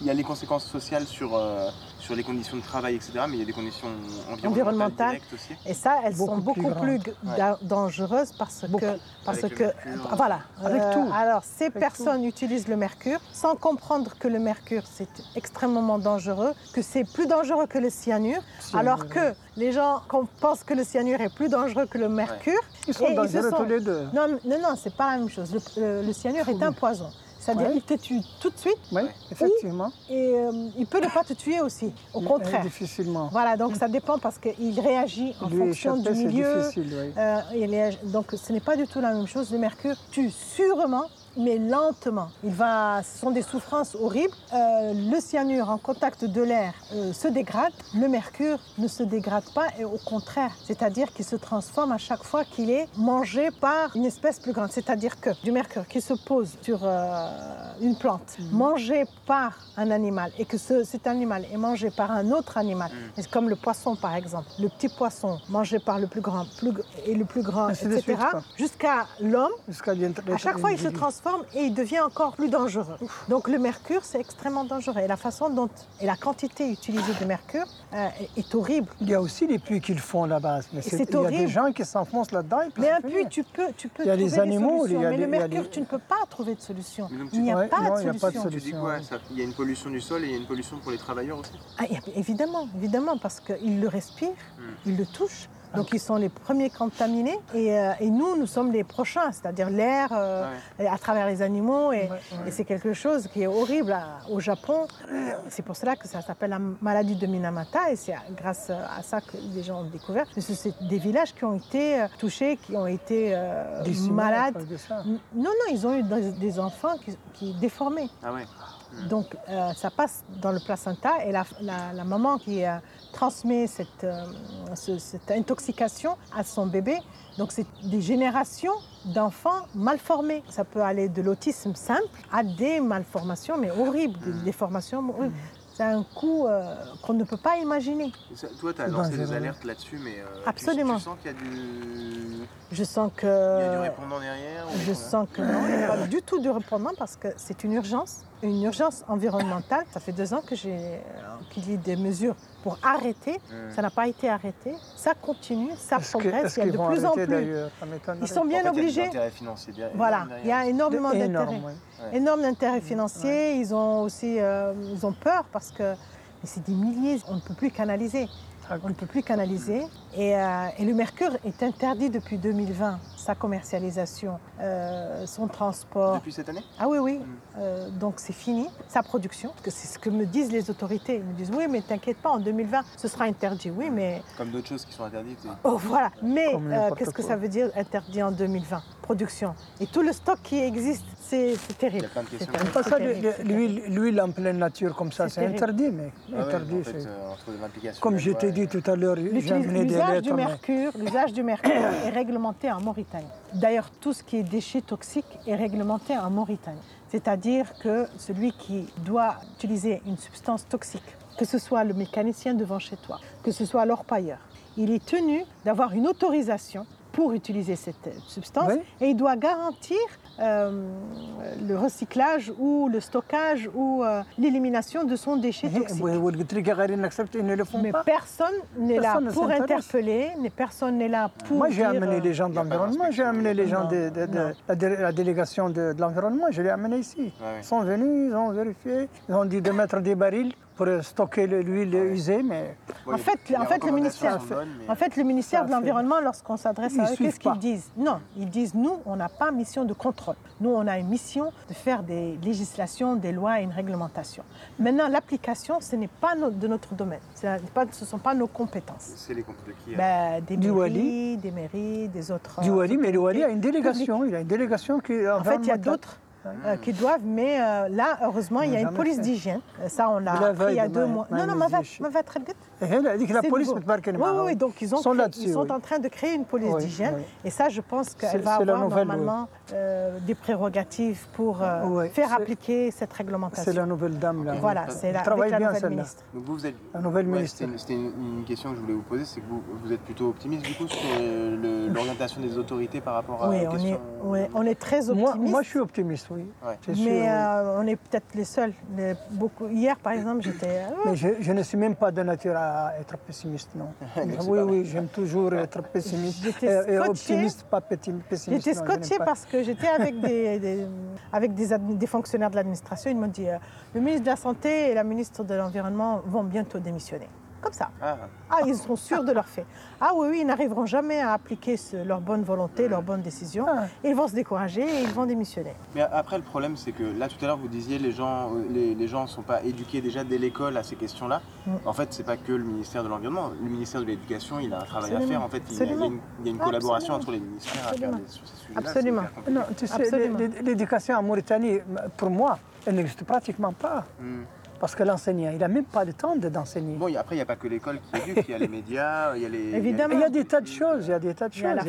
il y a les conséquences sociales sur, euh, sur les conditions de travail, etc. Mais il y a des conditions environnementales, Environnementales. directes aussi. Et ça, elles sont Beaucoup plus plus, da- dangereuses parce Beaucoup. que, parce Avec que, mercure. euh, voilà. Avec tout. Alors, ces Avec personnes utilisent le mercure sans comprendre que le mercure c'est extrêmement dangereux, que c'est plus dangereux que le cyanure, Cyanure, alors que les gens qu'on pense que le cyanure est plus dangereux que le mercure. Ils sont et ils se dangereux sont- tous les deux. Non, non, non, c'est pas la même chose. Le, le- le cyanure est un poison. C'est-à-dire qu'il te tue tout de suite Oui, effectivement. et euh, il peut ne pas te tuer aussi. Au Mais, contraire. euh, Difficilement. Voilà, donc ça dépend parce qu'il réagit en Lui fonction échapper, du milieu. difficile, oui. Euh, il réagit- donc ce n'est pas du tout la même chose. Le mercure tue sûrement, mais lentement. Il va, ce sont des souffrances horribles. Euh, le cyanure en contact de l'air euh, se dégrade. Le mercure ne se dégrade pas et au contraire, c'est-à-dire qu'il se transforme à chaque fois qu'il est mangé par une espèce plus grande. C'est-à-dire que du mercure qui se pose sur euh, une plante, mangé par un animal et que ce- cet animal est mangé par un autre animal, Mm. C'est comme le poisson par exemple, le petit poisson mangé par le plus grand plus, et le plus grand, de etc., jusqu'à l'homme, Jusqu'à l'int- à chaque fois il se l'individu. Transforme et il devient encore plus dangereux. Donc le mercure c'est extrêmement dangereux et la façon dont et la quantité utilisée de mercure euh, est, est horrible. Il y a aussi les puits qu'ils font là-bas. Mais c'est c'est- Il y a horrible. des gens qui s'enfoncent là-dedans. Mais un puits, tu peux, tu peux Il y a trouver les des animaux, solutions. il y a mais des- le mercure, tu ne peux pas trouver de solution. Il n'y a Ouais, pas non, de y a pas de solution. Tu dis solution, quoi ça- Il y a une pollution du sol et il y a une pollution pour les travailleurs aussi? Ah, évidemment, évidemment, parce qu'il le respire, Mm. il le touche. Donc ils sont les premiers contaminés et, euh, et nous, nous sommes les prochains, c'est-à-dire l'air euh, à travers les animaux. Et, et c'est quelque chose qui est horrible à- au Japon. C'est pour cela que ça s'appelle la maladie de Minamata et c'est grâce à ça que les gens ont découvert. C'est des villages qui ont été euh, touchés, qui ont été euh, malades. Non, non, ils ont eu des, des enfants qui, qui déformés. Ah ouais. Donc euh, ça passe dans le placenta et la, la- la maman qui euh, transmet cette, euh, ce- cette intoxication à son bébé, donc c'est des générations d'enfants mal formés. Ça peut aller de l'autisme simple à des malformations, mais horribles, des déformations horribles. C'est un coût euh, qu'on ne peut pas imaginer. Ça- toi, tu as C'est lancé des alertes là-dessus, mais euh, Absolument. Tu, sens qu'il y a du, Je sens il y a du que... répondant derrière ou Je sens que non, il n'y a pas du tout de répondant parce que c'est une urgence, une urgence environnementale. Ça fait deux ans que j'ai qu'il y ait des mesures pour arrêter. Hmm. Ça n'a pas été arrêté. Ça continue, ça Est-ce progresse. Il y a de plus en plus. Ils sont En bien fait, il y a obligés. Voilà, il y a énormément d'intérêts. énorme, oui. Ouais. Énorme d'intérêts financiers. Ils ont aussi euh, ils ont peur parce que mais c'est des milliers, on ne peut plus canaliser. Ah, On ne peut plus canaliser. Et, euh, et le mercure est interdit depuis 2020. Sa commercialisation, euh, son transport. Depuis cette année? Ah oui, oui. Mm. Euh, donc c'est fini, sa production. Parce que c'est ce que me disent les autorités. Ils me disent oui, mais t'inquiète pas, en 2020, ce sera interdit. Oui, mais Comme d'autres choses qui sont interdites. et- oh, voilà. Mais euh, qu'est-ce que ça veut dire interdit en 2020 Production. Et tout le stock qui existe, c'est terrible. l'huile, en pleine nature comme ça, C'est interdit, mais Ah ouais, interdit. en fait, c'est- euh, Comme je t'ai dit tout à l'heure, j'ai L'utilis- amené des L'usage du mercure, l'usage du mercure est réglementé en Mauritanie. D'ailleurs, tout ce qui est déchets toxiques est réglementé en Mauritanie. C'est-à-dire que celui qui doit utiliser une substance toxique, que ce soit le mécanicien devant chez toi, que ce soit l'orpailleur, il est tenu d'avoir une autorisation pour utiliser cette euh, substance et il doit garantir euh, le recyclage ou le stockage ou euh, l'élimination de son déchet eh, toxique. Mais personne n'est là pour interpeller, personne n'est là pour. Moi, j'ai amené les gens de l'environnement, j'ai amené les gens de, de, la délégation de, l'environnement, je les ai amenés ici. Ils sont venus, ils ont vérifié, ils ont dit de mettre des barils pour stocker le- l'huile usée, mais Bon, En fait, en fait, le ministère- sont bonnes, mais- En fait, le ministère de l'Environnement, lorsqu'on s'adresse à eux, qu'est-ce qu'ils disent? Non, ils disent nous, on n'a pas mission de contrôle. Nous, on a une mission de faire des législations, des lois et une réglementation. Maintenant, l'application, ce n'est pas no- de notre domaine. Ce n'est pas- ce ne sont pas nos compétences. C'est les comptes de qui hein? Ben, des Du mairies, Wali. des mairies, des autres. du euh, Wali, mais le Wali a une délégation, il a une délégation qui est En fait, il y a d'autres euh, qui doivent, mais euh, là, heureusement, il y a une police d'hygiène. Ça, on l'a appris il y a deux mois. Non, non, ma veille, ma va très vite. Eh, dit que la police oui, oui, donc ils, ont sont, créé, ils sont en train de créer une police d'hygiène. Et ça, je pense qu'elle va avoir normalement euh, des prérogatives pour euh, faire appliquer cette réglementation. C'est la nouvelle dame, là. Voilà, c'est la, nouvelle ministre. Vous, êtes... La nouvelle ministre. C'était une, question que je voulais vous poser, c'est que vous, vous, êtes plutôt optimiste, du coup, sur euh, l'orientation des autorités par rapport à la question... On est très optimiste. Moi, je suis optimiste, oui. Mais on est peut-être les seuls. Hier, par exemple, j'étais... Mais je, je ne suis même pas de nature à être pessimiste, non. oui, oui, j'aime toujours être pessimiste. J'étais Et, optimiste, pas pessimiste. J'étais pas. parce que j'étais avec des, des- avec des, des fonctionnaires de l'administration. Ils m'ont dit euh, le ministre de la Santé et la ministre de l'Environnement vont bientôt démissionner. Comme ça. Ah, Ah, ils sont sûrs de leur fait. Ah oui, oui, ils n'arriveront jamais à appliquer ce- leur bonne volonté, leur bonne décision. Ah. Ils vont se décourager et ils vont démissionner. Mais après, le problème, c'est que là, tout à l'heure, vous disiez les gens euh, les, les gens ne sont pas éduqués déjà dès l'école à ces questions-là. Mm. En fait, c'est pas que le ministère de l'Environnement. Le ministère de l'Éducation, il a un travail à Absolument. faire. En fait, il y a, il y a une, il y a une Absolument. collaboration entre les ministères à faire Absolument. des- sur ces sujets-là. c'est Absolument. Non, tu sais, Absolument. l'é- l'éducation en Mauritanie, pour moi, elle n'existe pratiquement pas. Hmm. Parce que l'enseignant, il n'a même pas le temps de- d'enseigner. Bon, après, il n'y a pas que l'école qui éduque, il y a les médias, il y a les. Évidemment. Il y a des tas de choses, il y a des tas de Il y a choses.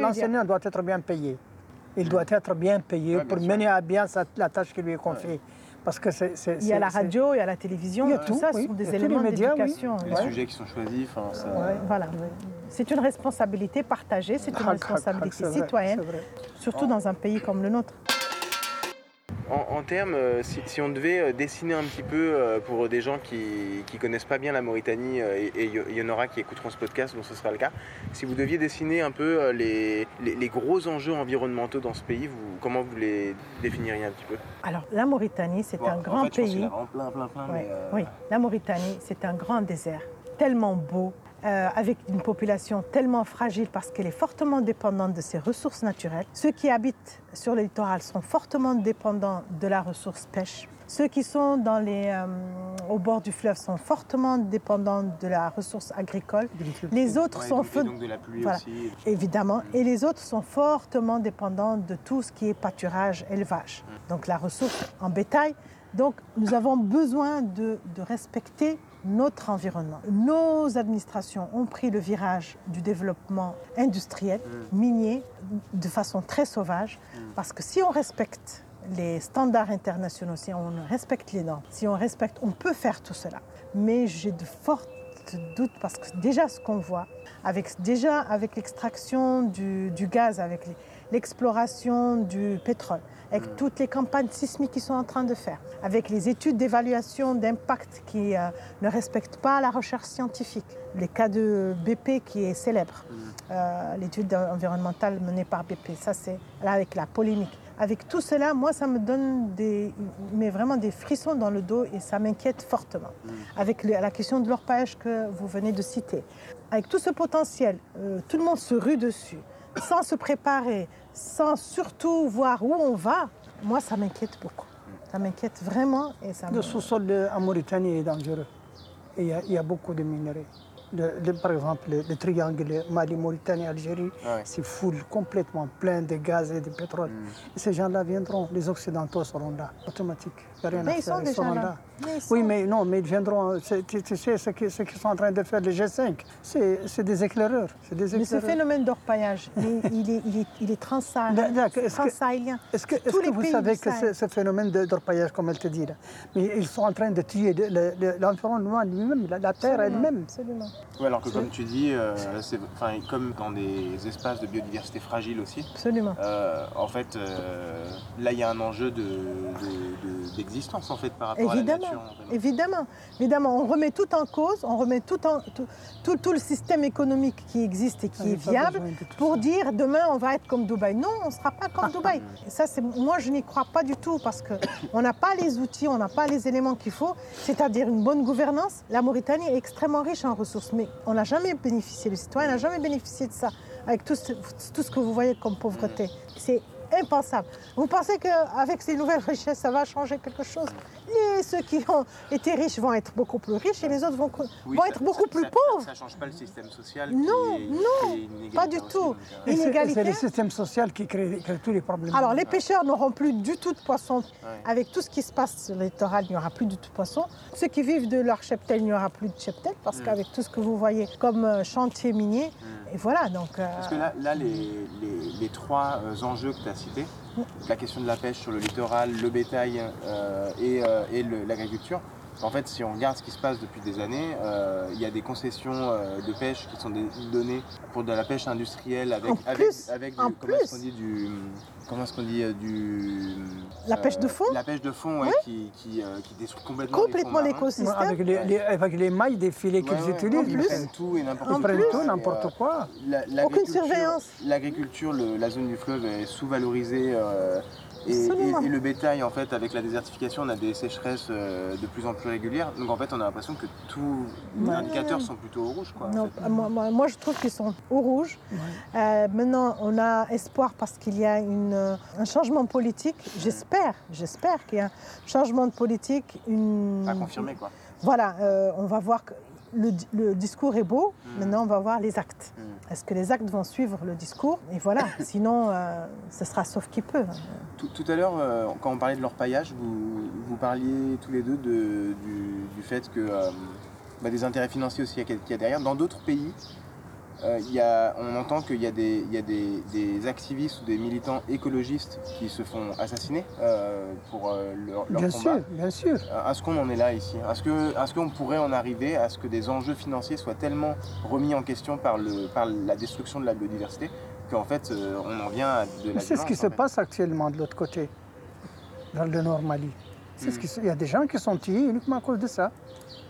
l'enseignant- doit être bien payé. Il doit être bien payé Ouais, bien pour sûr. mener à bien sa- la tâche qui lui est confiée. Parce que c'est... Il y a la radio, il y a la télévision, Il y a tout, tout, ça oui. sont des éléments oui. d'éducation. les Ouais. sujets qui sont choisis. enfin, ça- Ouais. Voilà. C'est une responsabilité partagée, c'est une responsabilité citoyenne, surtout dans un pays comme le nôtre. En, en termes, euh, si, si on devait euh, dessiner un petit peu euh, pour des gens qui ne connaissent pas bien la Mauritanie, et et il y, en aura qui écouteront ce podcast, dont ce sera le cas, si vous deviez dessiner un peu les, les- les gros enjeux environnementaux dans ce pays, vous, comment vous les définiriez un petit peu? Alors, la Mauritanie, c'est Bon, un en grand fait, je pense qu'il y pays. en a vraiment plein, plein, plein. Ouais, mais, euh, Oui, la Mauritanie, c'est un grand désert, tellement beau. Euh, avec une population tellement fragile parce qu'elle est fortement dépendante de ses ressources naturelles. Ceux qui habitent sur le littoral sont fortement dépendants de la ressource pêche. Ceux qui sont dans les, euh, au bord du fleuve sont fortement dépendants de la ressource agricole. Les autres Ouais, sont et donc de la pluie Voilà. aussi. évidemment, et les autres sont fortement dépendants de tout ce qui est pâturage, élevage. Donc la ressource en bétail. Donc nous avons besoin de, de respecter notre environnement. Nos administrations ont pris le virage du développement industriel, minier, de façon très sauvage, parce que si on respecte les standards internationaux, si on respecte les normes, si on respecte, on peut faire tout cela. Mais j'ai de fortes doutes parce que déjà ce qu'on voit, avec, déjà avec l'extraction du, du gaz, avec l'exploration du pétrole, avec toutes les campagnes sismiques qu'ils sont en train de faire, avec les études d'évaluation d'impact qui euh, ne respectent pas la recherche scientifique, les cas de BP qui est célèbre, euh, l'étude environnementale menée par BP, ça c'est là avec la polémique. Avec tout cela, moi, ça me donne des, mais vraiment des frissons dans le dos et ça m'inquiète fortement. Avec le- la question de l'orpaillage que vous venez de citer, avec tout ce potentiel, euh, tout le monde se rue dessus, sans se préparer, sans surtout voir où on va, moi, ça m'inquiète beaucoup. Ça m'inquiète vraiment et ça. Le sous-sol en Mauritanie est dangereux. Et Il y, a, il y a beaucoup de minerais. Le- le- par exemple, le, le triangle Mali, Mauritanie, Algérie, Ouais. c'est full, complètement plein de gaz et de pétrole. Et ces gens-là viendront, les Occidentaux seront là, automatique. Il y a rien Mais à ils faire, sont déjà seront là. Mais ils Oui, sont- mais non, mais ils viendront. Tu, tu sais, ce qu'ils sont en train de faire, les G5, c'est c'est des éclaireurs. C'est des Mais ce éclaireurs. phénomène d'orpaillage, il, il est, il est, il est transsaharienne. D'accord, est-ce que- transsahélien. Est-ce que, vous savez que ce, phénomène d'orpaillage, comme elle te dit, là, mais ils sont en train de tuer l'environnement lui-même, la, la terre elle-même. Absolument. Ouais, alors que comme tu dis, euh, c'est comme dans des espaces de biodiversité fragiles aussi, Absolument. euh, en fait, euh, là il y a un enjeu de- de- de- d'existence en fait par rapport Évidemment, à la nature. en fait. évidemment, évidemment, on remet tout en cause, on remet tout, en, tout, tout, tout le système économique qui existe et qui On n'a est viable pour ça. dire demain on va être comme Dubaï. Non, on ne sera pas comme Dubaï. Et ça, c'est moi je n'y crois pas du tout parce que on n'a pas les outils, on n'a pas les éléments qu'il faut, c'est-à-dire une bonne gouvernance. La Mauritanie est extrêmement riche en ressources, mais on n'a jamais bénéficié, le citoyen n'a jamais bénéficié de ça avec tout ce, tout ce que vous voyez comme pauvreté. Impensable. Vous pensez qu'avec ces nouvelles richesses, ça va changer quelque chose? Et ceux qui ont été riches vont être beaucoup plus riches et les autres vont, Oui, vont ça- être beaucoup ça- plus ça- pauvres. Ça ne change pas le système social. Non, qui est- non, qui est inégalitaire pas du tout. euh, c'est- le système social qui crée, crée tous les problèmes. Alors les pêcheurs n'auront plus du tout de poissons. Ouais. Avec tout ce qui se passe sur le littoral, il n'y aura plus du tout de poissons. Ceux qui vivent de leur cheptel, il n'y aura plus de cheptel parce Mm. qu'avec tout ce que vous voyez comme euh, chantier minier, Mm. et voilà, donc... euh, Parce que là, là les, les- les trois enjeux que tu as la question de la pêche sur le littoral, le bétail euh, et, euh, l'agriculture, en fait, si on regarde ce qui se passe depuis des années, euh, il y a des concessions euh, de pêche qui sont données pour de la pêche industrielle avec, En avec, plus, avec du, en comment est-ce qu'on dit du comment est-ce qu'on dit euh, du La pêche de fond La pêche de fond, ouais, Oui. qui, qui, euh, qui détruit complètement, complètement l'écosystème. avec les, les- avec les mailles des filets Ouais, qu'ils ouais, utilisent. ils ils prennent tout et n'importe Ils En quoi. prennent plus. tout, n'importe euh, quoi. La- l'agriculture- surveillance. L'agriculture, la zone du fleuve est sous-valorisée. Et, Absolument. et- et le bétail, en fait, avec la désertification, on a des sécheresses euh, de plus en plus régulières. Donc, en fait, on a l'impression que tous les Ouais. indicateurs sont plutôt au rouge. Quoi, en Non, fait. moi, moi- moi, je trouve qu'ils sont au rouge. Euh, maintenant, on a espoir parce qu'il y a une, euh, un changement politique. J'espère, j'espère qu'il y a un changement de politique. Une... À confirmer, quoi. Voilà, euh, on va voir que le, di- le discours est beau. Mm. Maintenant, on va voir les actes. Mm. Est-ce que les actes vont suivre le discours? Et voilà, sinon, euh, ce sera sauf qui peut. Tout, tout à l'heure, euh, quand on parlait de l'orpaillage, vous, vous parliez tous les deux de- du, du fait que euh, bah, des intérêts financiers aussi qu'il y a derrière. Dans d'autres pays, euh, il y a- on entend qu'il y a, des, il y a des, des activistes ou des militants écologistes qui se font assassiner euh, pour euh, leur, leur Bien combat. sûr, bien sûr. Est-ce qu'on en est là ici? Est-ce qu'on pourrait en arriver à ce que des enjeux financiers soient tellement remis en question par, le, par la destruction de la biodiversité qu'en fait on en vient à de la C'est ce qui se fait? passe actuellement de l'autre côté, dans le nord Mali. C'est ce qui se- Il y a des gens qui sont tués uniquement à cause de ça.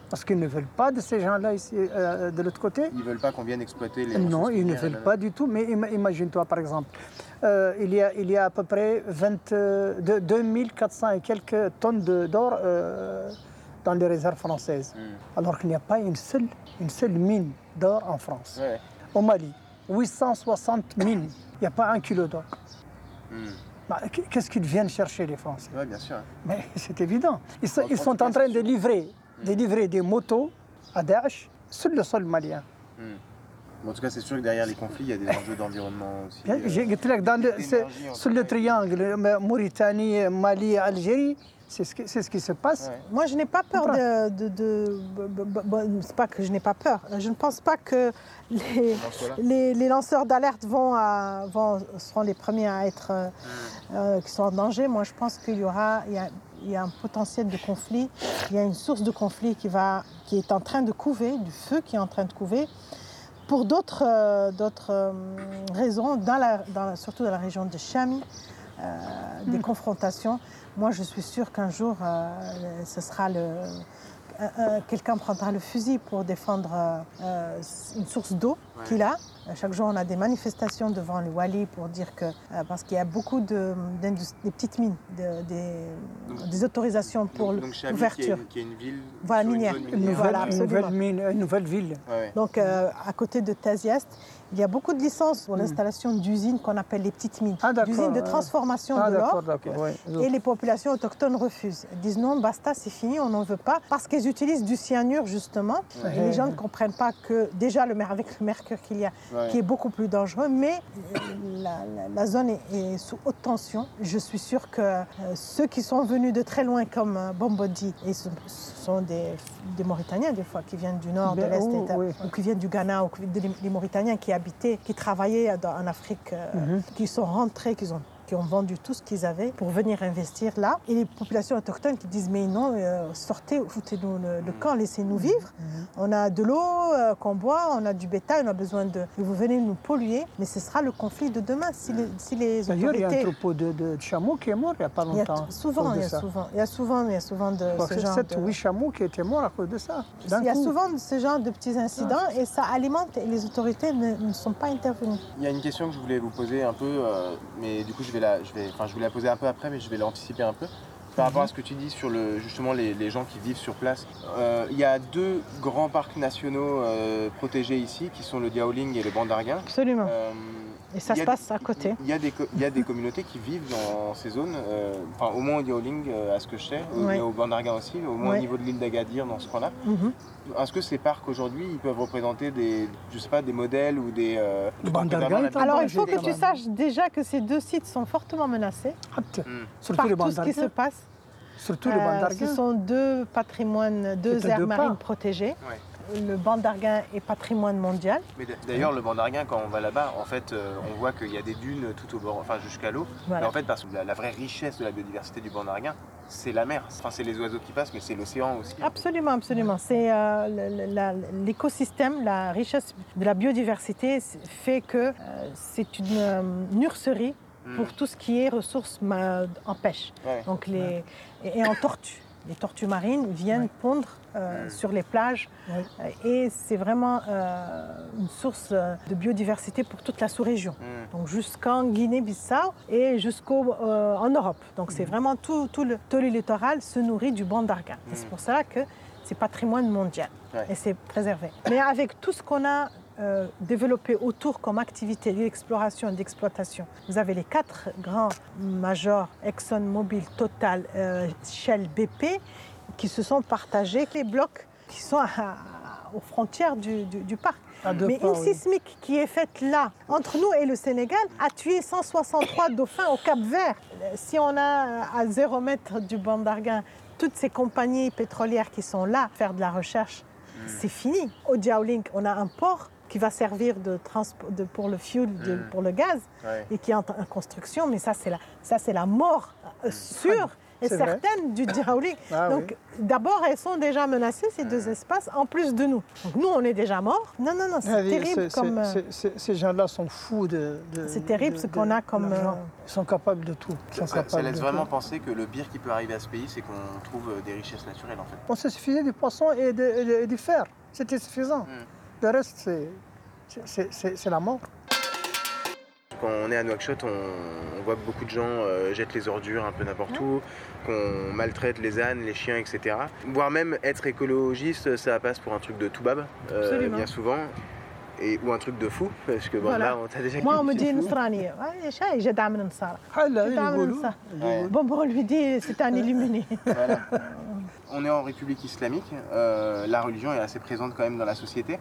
Parce qu'ils ne veulent pas de ces gens-là ici, euh, de l'autre côté. Ils veulent pas qu'on vienne exploiter les Non, ils ne veulent pas du tout. Mais ima- imagine-toi, par exemple, euh, il, y a, il y a à peu près 20, euh, 2400 et quelques tonnes de- d'or euh, dans les réserves françaises. Alors qu'il n'y a pas une seule, une seule mine d'or en France. Ouais. Au Mali, 860 mines. Il n'y a pas un kilo d'or. Bah, Qu'est-ce qu'ils viennent chercher les Français? Ouais, bien sûr. Mais c'est évident. Ils, sont- En- ils sont train de livrer, délivrer des motos à Daesh sur le sol malien. Hmm. En tout cas, c'est sûr que derrière les conflits, il y a des enjeux d'environnement aussi. Euh, dans le, sur le triangle Mauritanie, Mali, Algérie, c'est ce, qui, se passe. Moi, je n'ai pas peur de. de, de, c'est pas que je n'ai pas peur. Je ne pense pas que les, les, lanceurs d'alerte vont, vont seront les premiers à être. Euh, hmm. euh, qui sont en danger. Moi, je pense qu'il y aura il y a un potentiel de conflit. Il y a une source de conflit qui va qui est en train de couver, du feu qui est en train de couver. Pour d'autres euh, d'autres, euh, raisons, dans la, dans la- surtout dans la région de Chami, euh, des confrontations. Moi, je suis sûre qu'un jour, euh, ce sera le. Quelqu'un prendra le fusil pour défendre une source d'eau Ouais. qu'il a. Chaque jour, on a des manifestations devant le Wali pour dire que. euh, parce qu'il y a beaucoup de, des petites mines, de- des, Donc- des autorisations pour donc, donc Chami, l'ouverture. Qui, est une- qui est une ville. Voilà, minière. Une minière. nouvelle, Voilà, une nouvelle mine, une nouvelle ville. Ouais, ouais. Donc, euh, à côté de Taziest, il y a beaucoup de licences pour l'installation d'usines qu'on appelle les petites mines. Hmm. Ah, d'usines de transformation Ah de l'or. ouais. Et les populations autochtones refusent. Elles disent non, basta, c'est fini, on n'en veut pas. Parce qu'elles utilisent du cyanure, justement. Et les gens ne comprennent pas que, déjà, le, avec le mercure qu'il y a, Ouais. qui est beaucoup plus dangereux, mais euh, la, la- la zone est, est sous haute tension. Je suis sûre que euh, ceux qui sont venus de très loin, comme euh, Bombodi, et ce, ce sont des, des Mauritaniens, des fois, qui viennent du nord, de Ben, l'est, de- oui. ou qui viennent du Ghana, ou des, des Mauritaniens qui qui travaillaient en Afrique, euh, Mhm. qui sont rentrés, qui ont qui ont vendu tout ce qu'ils avaient pour venir investir là. Et les populations autochtones qui disent mais non, euh, sortez, foutez-nous le, le camp, laissez-nous vivre. Mhm. On a de l'eau euh, qu'on boit, on a du bétail, on a besoin de... et Vous venez nous polluer, mais ce sera le conflit de demain si les, si les D'ailleurs, il y a un autorités... troupeau de, de- de chameaux qui est mort il n'y a pas Il y a longtemps. souvent, il y a souvent, il y a souvent, il y a souvent de ce genre 7 de... ou 8 chameaux qui étaient morts à cause de ça. Il y a coup. souvent ce genre de petits incidents et ça alimente et les autorités ne, ne sont pas intervenues. Il y a une question que je voulais vous poser un peu, euh, mais du coup je vais la, je vais, enfin je voulais la poser un peu après, mais je vais l'anticiper un peu. Par rapport à ce que tu dis sur le, justement les, les gens qui vivent sur place, Euh, il y a deux grands parcs nationaux euh, protégés ici, qui sont le Diaoling et le Bandarguin. Absolument. Et ça se passe à côté. Il y a des, il y a des communautés qui vivent dans ces zones, euh, enfin au moins au Diaoling, euh, à ce que je sais, au- Ouais. et au Bandarguin aussi, au moins Ouais. au niveau de l'île d'Agadir, dans ce coin-là. Mhm. Est-ce que ces parcs aujourd'hui, ils peuvent représenter des, je sais pas, des modèles ou des... euh, Le Alors il faut que tu saches déjà que ces deux sites sont fortement menacés. Surtout par les tout ce qui se passe. Surtout les Euh, ce sont deux patrimoines, deux aires deux marines protégées. Ouais. Le bandarguin est patrimoine mondial. Mais d'ailleurs, le Bandarguin, quand on va là-bas, en fait, euh, on voit qu'il y a des dunes tout au bord, enfin jusqu'à l'eau. Voilà. Mais en fait, parce que la, la vraie richesse de la biodiversité du Bandarguin, c'est la mer. Enfin, c'est les oiseaux qui passent, mais c'est l'océan aussi. Absolument, absolument. C'est euh, la- l'écosystème, la richesse de la biodiversité fait que euh, c'est une nurserie Hmm. pour tout ce qui est ressources en pêche. Ouais. Donc les et, et en tortues. Les tortues marines viennent pondre euh, Mm. sur les plages. Euh, et c'est vraiment euh, une source euh, de biodiversité pour toute la sous-région. Hmm. Donc jusqu'en Guinée-Bissau et jusqu'en en Europe. Donc c'est vraiment tout, tout le, tout le littoral se nourrit du banc d'argan. Et C'est Mm. pour ça que c'est patrimoine mondial et c'est préservé. Mais avec tout ce qu'on a euh, développé autour comme activité d'exploration et d'exploitation, vous avez les quatre grands majors, ExxonMobil, Total, euh, Shell, BP, qui se sont partagés les blocs qui sont à- aux frontières du, du- du parc. Mais pas, une oui. sismique qui est faite là, entre nous et le Sénégal, a tué 163 dauphins au Cap Vert. Euh, Si on a à zéro mètre du banc d'Arguin toutes ces compagnies pétrolières qui sont là faire de la recherche, c'est fini. Au Diaoling, on a un port qui va servir de transpo- de- pour le fuel, de- Mm. pour le gaz, Ouais. et qui est en, en construction, mais ça, c'est la, ça, c'est la mort euh, sûre et C'est vrai. certaine du Diaoling. Ah Donc, d'abord, elles sont déjà menacées, ces deux espaces, en plus de nous. Donc, nous, on est déjà morts. Non, non, non, c'est Ah terrible c'est- comme... euh, c'est- c'est- Ces gens-là sont fous de. de- C'est terrible de- ce qu'on a comme, euh, Ils sont capables de tout. Ils sont Ça, laisse vraiment tout. penser que le pire qui peut arriver à ce pays, c'est qu'on trouve euh, des richesses naturelles, en fait. On se suffisait du poisson et, de- du fer. C'était suffisant. Mm. Le reste, c'est- c'est- c'est c'est- c'est la mort. Quand on est à Nouakchott, on, voit que beaucoup de gens euh, jettent les ordures un peu n'importe où, qu'on maltraite les ânes, les chiens, etc. Voire même être écologiste, ça passe pour un truc de toubab, euh, bien souvent. Ou un truc de fou, parce que bon, voilà. là, on t'a déjà Moi, on me dit Nsrani. Ah, bon, on lui dit c'est un illuminé. On est en République islamique, euh, la religion est assez présente quand même dans la société.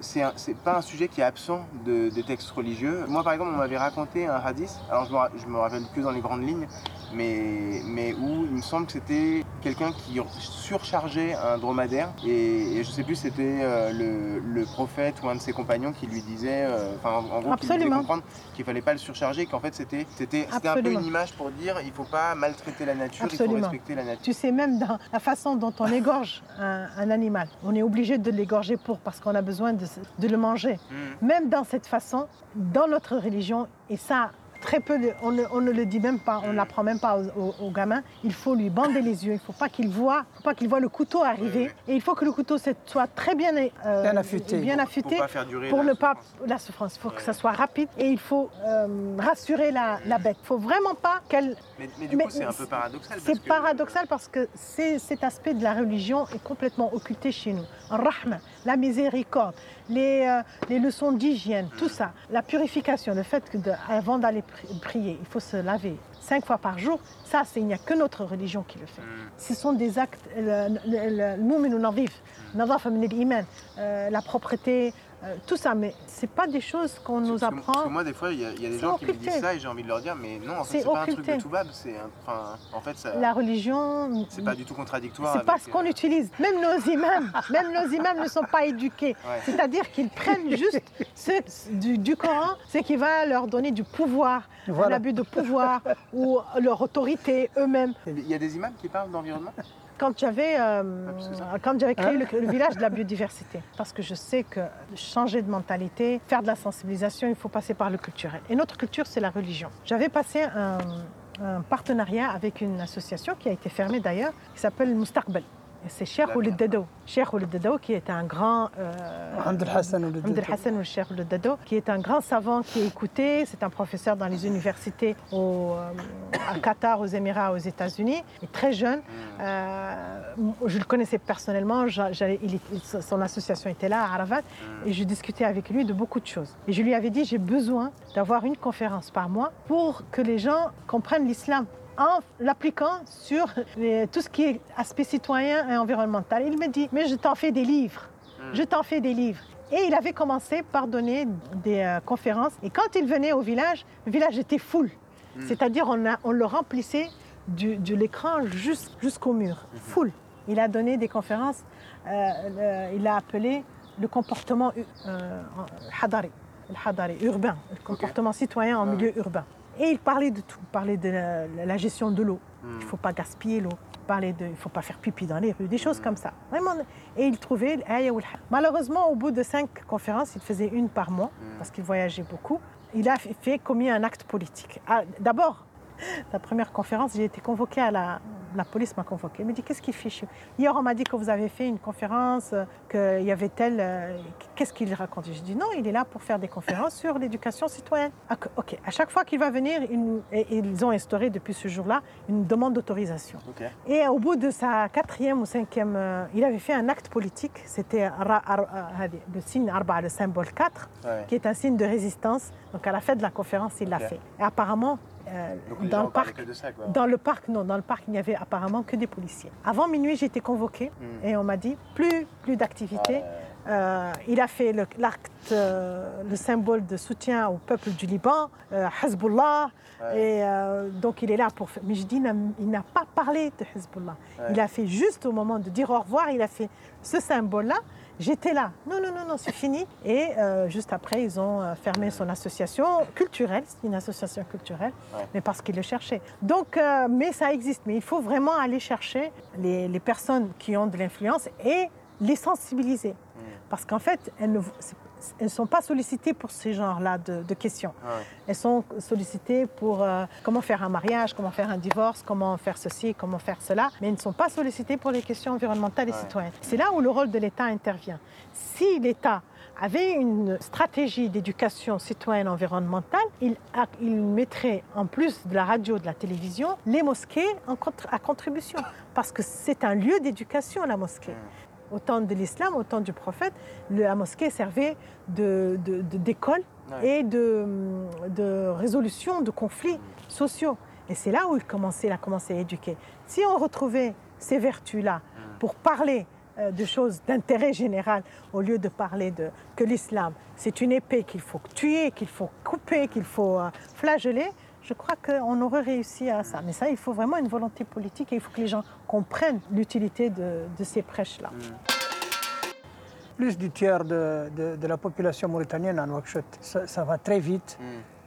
C'est pas un sujet qui est absent de- des textes religieux. Moi par exemple, on m'avait raconté un hadith, alors je me, me rappelle que dans les grandes lignes, mais, mais où il me semble que c'était quelqu'un qui surchargeait un dromadaire et, et je sais plus c'était euh, le, le prophète ou un de ses compagnons qui lui disait, euh, enfin en, en gros, qui lui comprendre qu'il fallait pas le surcharger, qu'en fait c'était c'était c'était un peu une image pour dire il faut pas maltraiter la nature, il Absolument. faut respecter la nature. Tu sais, même dans la façon dont on égorge un, un animal, on est obligé de l'égorger pour parce qu'on a besoin de, de le manger. Mm. Même dans cette façon, dans notre religion, et ça, très peu, de- on, ne, on ne le dit même pas, on ne l'apprend même pas aux, aux- aux gamins, il faut lui bander les yeux, il ne faut pas qu'il voit, faut pas qu'il voit le couteau arriver, et il faut que le couteau soit très bien, euh, Bien affûté. bien Pour affûté pas faire durer pour la ne pas souffrance. la souffrance. Il faut que ça soit rapide et il faut euh, rassurer la, la bête. Il faut vraiment pas qu'elle. Mais, mais du Mais coup, c'est un peu paradoxal. C'est que- paradoxal parce que cet aspect de la religion est complètement occulté chez nous. En rahma, la miséricorde, les, euh, les leçons d'hygiène, tout ça, la purification, le fait que de- avant d'aller pri- prier, il faut se laver cinq fois par jour, ça, c'est- il n'y a que notre religion qui le fait. Mm. Ce sont des actes, le- le- le- al-iman, euh, la propreté, euh, tout ça, mais c'est pas des choses qu'on nous que- Parce que apprend. moi, des fois, il y a, il y a des gens qui me disent ça et j'ai envie de leur dire, mais non, en fait, C'est pas un truc occulté. de toubab. C'est un- enfin, en fait, ça, La religion, c'est pas du tout contradictoire. c'est pas ce qu'on euh, utilise. Même nos imams, même nos imams ne sont pas éduqués. Ouais. C'est-à-dire qu'ils prennent juste ce du, du Coran, ce qui va leur donner du pouvoir, un Voilà. abus de pouvoir ou leur autorité eux-mêmes. Il y a des imams qui parlent d'environnement? Quand j'avais euh, ça. quand j'avais créé Hein le, le village de la biodiversité, parce que je sais que changer de mentalité, faire de la sensibilisation, il faut passer par le culturel. Et notre culture, c'est la religion. J'avais passé un, un partenariat avec une association qui a été fermée d'ailleurs, qui s'appelle Mustaqbal. C'est Cheikh Ouled Dado. Dado qui est un grand... Euh, Dado. qui est un grand savant qui est écouté. C'est un professeur dans les universités au, euh, à Qatar, aux Émirats, aux États-Unis. Il est très jeune. Euh, je le connaissais personnellement. Son association était là à Aravat. Et je discutais avec lui de beaucoup de choses. Et je lui avais dit, j'ai besoin d'avoir une conférence par mois pour que les gens comprennent l'islam en l'appliquant sur les- tout ce qui est aspect citoyen et environnemental. Il me dit mais je t'en fais des livres, Mm. je t'en fais des livres. Et il avait commencé par donner des euh, conférences. Et quand il venait au village, le village était full. Mm. C'est-à-dire on, a- on le remplissait du- de l'écran jus- jusqu'au mur, Mhm. full. Il a donné des conférences, euh, le- il a appelé le comportement euh, hadari, le hadari, urbain, le comportement citoyen en Ah milieu urbain. Et il parlait de tout, il parlait de la, la gestion de l'eau. Mm. Il ne faut pas gaspiller l'eau. Il parlait de, il ne faut pas faire pipi dans les rues, des choses Mhm. comme ça. Vraiment. Et il trouvait had. Malheureusement, au bout de cinq conférences, il faisait une par mois Mm. parce qu'il voyageait beaucoup. Il a fait- fait commis un acte politique. Ah, D'abord, la première conférence, j'ai été convoquée à la... La police m'a convoquée. Elle me dit Qu'est-ce qu'il fait chez vous Hier, on m'a dit que vous avez fait une conférence, qu'il y avait tel. euh, Qu'est-ce qu'il raconte? Je dis Non, il est là pour faire des conférences sur l'éducation citoyenne. Ah, ok. À chaque fois qu'il va venir, et- ils ont instauré depuis ce jour-là une demande d'autorisation. Ok. Et au bout de sa quatrième ou cinquième, euh, il avait fait un acte politique. C'était euh, le signe Arba, le symbole 4 Ouais. qui est un signe de résistance. Donc à la fin de la conférence, il l'a fait. Et apparemment, euh, Donc dans le parc, que de ça, quoi. dans le parc, non, dans le parc, il n'y avait apparemment que des policiers. Avant minuit, j'ai été convoquée Mm. et on m'a dit plus, plus d'activité. Ouais. Euh, il a fait le- l'acte, euh, le symbole de soutien au peuple du Liban, euh, Hezbollah. Et euh, donc il est là pour faire. Mais je dis, il n'a- il n'a pas parlé de Hezbollah. Ouais. Il a fait juste au moment de dire au revoir, il a fait ce symbole-là. J'étais là. Non, non, non, non, c'est fini. Et euh, juste après, ils ont euh, fermé son association culturelle. C'est une association culturelle, Ouais. mais parce qu'ils le cherchaient. Donc, euh, mais ça existe. Mais il faut vraiment aller chercher les, les personnes qui ont de l'influence et les sensibiliser. Mm. Parce qu'en fait, elles ne elles ne sont pas sollicitées pour ce genre-là de, de questions. Ah ouais. Elles sont sollicitées pour euh, comment faire un mariage, comment faire un divorce, comment faire ceci, comment faire cela, mais elles ne sont pas sollicitées pour les questions environnementales et Ouais. citoyennes. C'est là où le rôle de l'État intervient. Si l'État avait une stratégie d'éducation citoyenne environnementale. Il, a- il mettrait, en plus de la radio, de la télévision, les mosquées en à contribution. Parce que c'est un lieu d'éducation, la mosquée. Au temps de l'islam, au temps du prophète, la mosquée servait de- de- de- d'école Ouais. et de, de résolution de conflits sociaux. Et c'est là où il, commençait, il a commencé à éduquer. Si on retrouvait ces vertus-là pour parler euh, de choses d'intérêt général, au lieu de parler de que l'islam, c'est une épée qu'il faut tuer, qu'il faut couper, qu'il faut euh, flageller, je crois qu'on aurait réussi à ça. Mais ça, il faut vraiment une volonté politique et il faut que les gens comprennent l'utilité de, ces prêches-là. Plus du tiers de, de- de la population mauritanienne à Nouakchott. Ça, ça va très vite.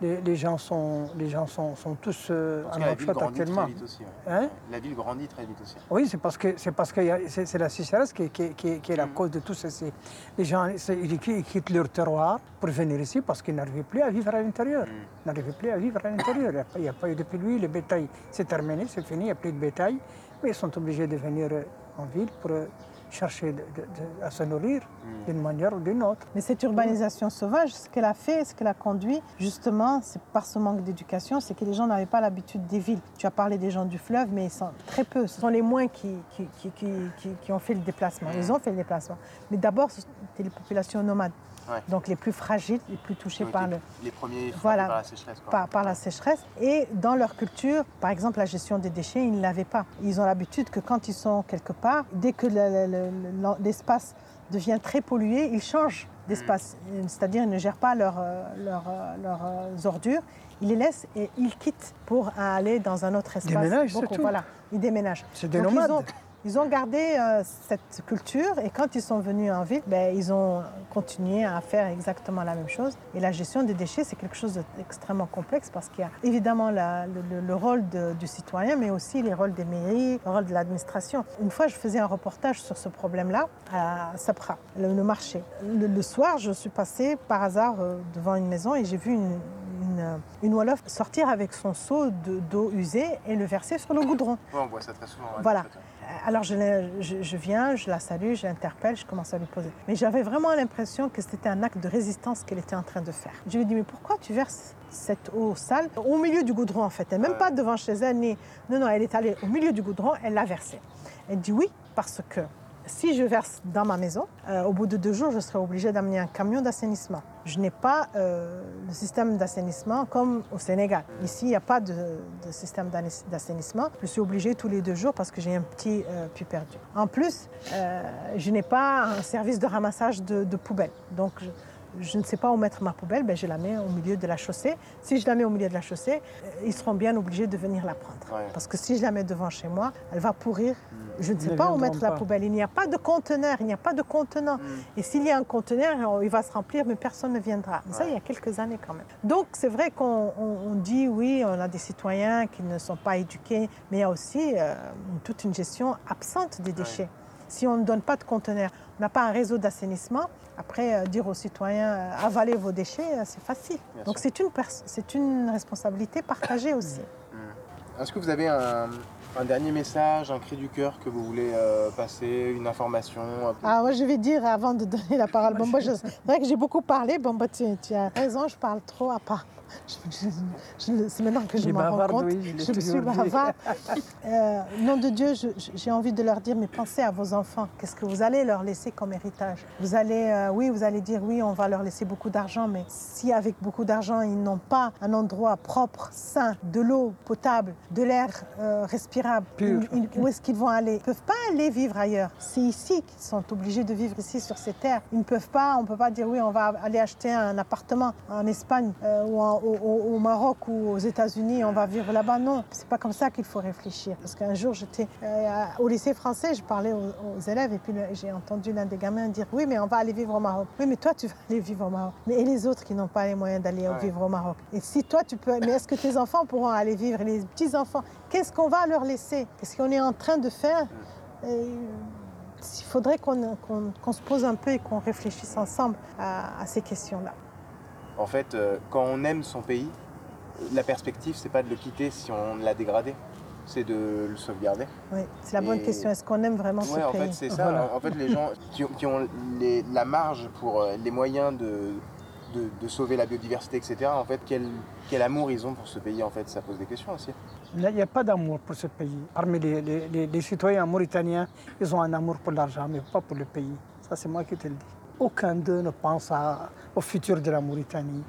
Les, les gens sont, les gens sont, sont tous euh, à Nouakchott actuellement. très vite aussi. ouais. Hein? La ville grandit très vite aussi. Oui, c'est parce que c'est parce que c'est la sécheresse qui, qui- qui- qui est la Mm. cause de tout ceci. Les gens ils, quittent leur terroir pour venir ici parce qu'ils n'arrivaient plus à vivre à l'intérieur. Mm. Ils n'arrivaient plus à vivre à l'intérieur. Il n'y a pas eu de pluie, le bétail c'est terminé, c'est fini, il n'y a plus de bétail. Mais ils sont obligés de venir euh, en ville pour euh, chercher de- de- de- à se nourrir Mm. d'une manière ou d'une autre. Mais cette urbanisation sauvage, ce qu'elle a fait, ce qu'elle a conduit, justement, c'est par ce manque d'éducation, c'est que les gens n'avaient pas l'habitude des villes. Tu as parlé des gens du fleuve, mais ils sont très peu. Ce sont les moins qui, qui, qui, qui- qui- qui ont fait le déplacement. Ils ont fait le déplacement. Mais d'abord, c'était les populations nomades. Ouais. Donc les plus fragiles, les plus touchés par le, Les premiers Voilà. par la sécheresse. quoi. par, par la sécheresse. Et dans leur culture, par exemple, la gestion des déchets, ils ne l'avaient pas. Ils ont l'habitude que quand ils sont quelque part, dès que le- le- le- l'espace devient très pollué, ils changent d'espace. C'est-à-dire, ils ne gèrent pas leurs euh, euh, leurs, euh, ordures. Ils les laissent et ils quittent pour aller dans un autre espace. Déménagent, c'est Beaucoup. Voilà, ils déménagent. C'est des Donc, nomades. Ils ont, ils ont gardé euh, cette culture et quand ils sont venus en ville, ben, ils ont continué à faire exactement la même chose. Et la gestion des déchets, c'est quelque chose d'extrêmement complexe parce qu'il y a évidemment la- le, le- le rôle de- du citoyen, mais aussi les rôles des mairies, le rôle de l'administration. Une fois, je faisais un reportage sur ce problème-là à Sapra, le, le marché. Le, le soir, je suis passée par hasard euh, devant une maison et j'ai vu une, une, une Wolof sortir avec son seau de- d'eau usée et le verser sur le goudron. Ouais, on voit ça très souvent. Voilà. ouais. Alors je, l'ai- je- je viens, je la salue, je l'interpelle, je commence à lui poser. Mais j'avais vraiment l'impression que c'était un acte de résistance qu'elle était en train de faire. Je lui ai dit, mais pourquoi tu verses cette eau sale au milieu du goudron en fait? Elle même pas devant chez elle, ni... Non, non, elle est allée au milieu du goudron, elle l'a versé. Elle dit oui, parce que si je verse dans ma maison, euh, au bout de deux jours, je serai obligée d'amener un camion d'assainissement. Je n'ai pas euh, le système d'assainissement comme au Sénégal. Ici, il n'y a pas de, système d'assaini- d'assainissement. Je suis obligée tous les deux jours parce que j'ai un petit euh, puits perdu. En plus, euh, je n'ai pas un service de ramassage de, poubelles. Donc, je ne sais pas où mettre ma poubelle, ben je la mets au milieu de la chaussée. Si je la mets au milieu de la chaussée, euh, ils seront bien obligés de venir la prendre. Ouais. Parce que si je la mets devant chez moi, elle va pourrir. Je ne sais Ils pas où mettre la poubelle. Il n'y a pas de conteneur, il n'y a pas de contenant. Et s'il y a un conteneur, il va se remplir, mais personne ne viendra. Mais ça, il y a quelques années quand même. Donc, c'est vrai qu'on on- on dit, oui, on a des citoyens qui ne sont pas éduqués, mais il y a aussi euh, toute une gestion absente des déchets. Si on ne donne pas de conteneur, on n'a pas un réseau d'assainissement, après, euh, dire aux citoyens, euh, avalez vos déchets, euh, c'est facile. Bien Donc, c'est une, une responsabilité partagée aussi. Est-ce que vous avez un, un dernier message, un cri du cœur que vous voulez euh, passer, une information un peu- Ah, moi, je vais dire avant de donner la parole. Bon, moi, je- c'est vrai que j'ai beaucoup parlé. Bon, bah, tu, tu as raison, je parle trop à part. Je- je- je- c'est maintenant que je m'en rends compte. oui, je me suis toujours dit. bavard. Euh, nom de Dieu, je- je- j'ai envie de leur dire, mais pensez à vos enfants. Qu'est-ce que vous allez leur laisser comme héritage? Vous allez, euh, oui, vous allez dire, oui, on va leur laisser beaucoup d'argent, mais si avec beaucoup d'argent, ils n'ont pas un endroit propre, sain, de l'eau potable, de l'air euh, respirable, Pur. ils- ils- où est-ce qu'ils vont aller? Ils ne peuvent pas aller vivre ailleurs. C'est ici qu'ils sont obligés de vivre ici sur ces terres. Ils ne peuvent pas, on ne peut pas dire, oui, on va aller acheter un appartement en Espagne euh, ou en- au, Maroc ou aux États-Unis, on va vivre là-bas. Non, c'est pas comme ça qu'il faut réfléchir. Parce qu'un jour, j'étais euh, au lycée français, je parlais aux, aux élèves et puis j'ai entendu l'un des gamins dire Oui, mais on va aller vivre au Maroc. Oui, mais toi, tu vas aller vivre au Maroc. Mais et les autres qui n'ont pas les moyens d'aller Ouais. vivre au Maroc? Et si toi, tu peux. Mais est-ce que tes enfants pourront aller vivre? Et Les petits-enfants, qu'est-ce qu'on va leur laisser? Qu'est-ce qu'on est en train de faire? Et, Il faudrait qu'on se pose un peu et qu'on réfléchisse ensemble à, à ces questions-là. En fait, euh, quand on aime son pays, la perspective, c'est pas de le quitter si on l'a dégradé. c'est de le sauvegarder. Oui, c'est la bonne Et- question. Est-ce qu'on aime vraiment ce Ouais, en pays? fait, c'est ça. Voilà. En fait, les gens qui ont, qui ont les- la marge pour euh, les moyens de, de, de sauver la biodiversité, etc., en fait, quel, quel amour ils ont pour ce pays, en fait, ça pose des questions aussi. Il n'y a pas d'amour pour ce pays. Parmi les, citoyens mauritaniens, ils ont un amour pour l'argent, mais pas pour le pays. Ça, c'est moi qui te le dis. Aucun d'eux ne pense au futur de la Mauritanie.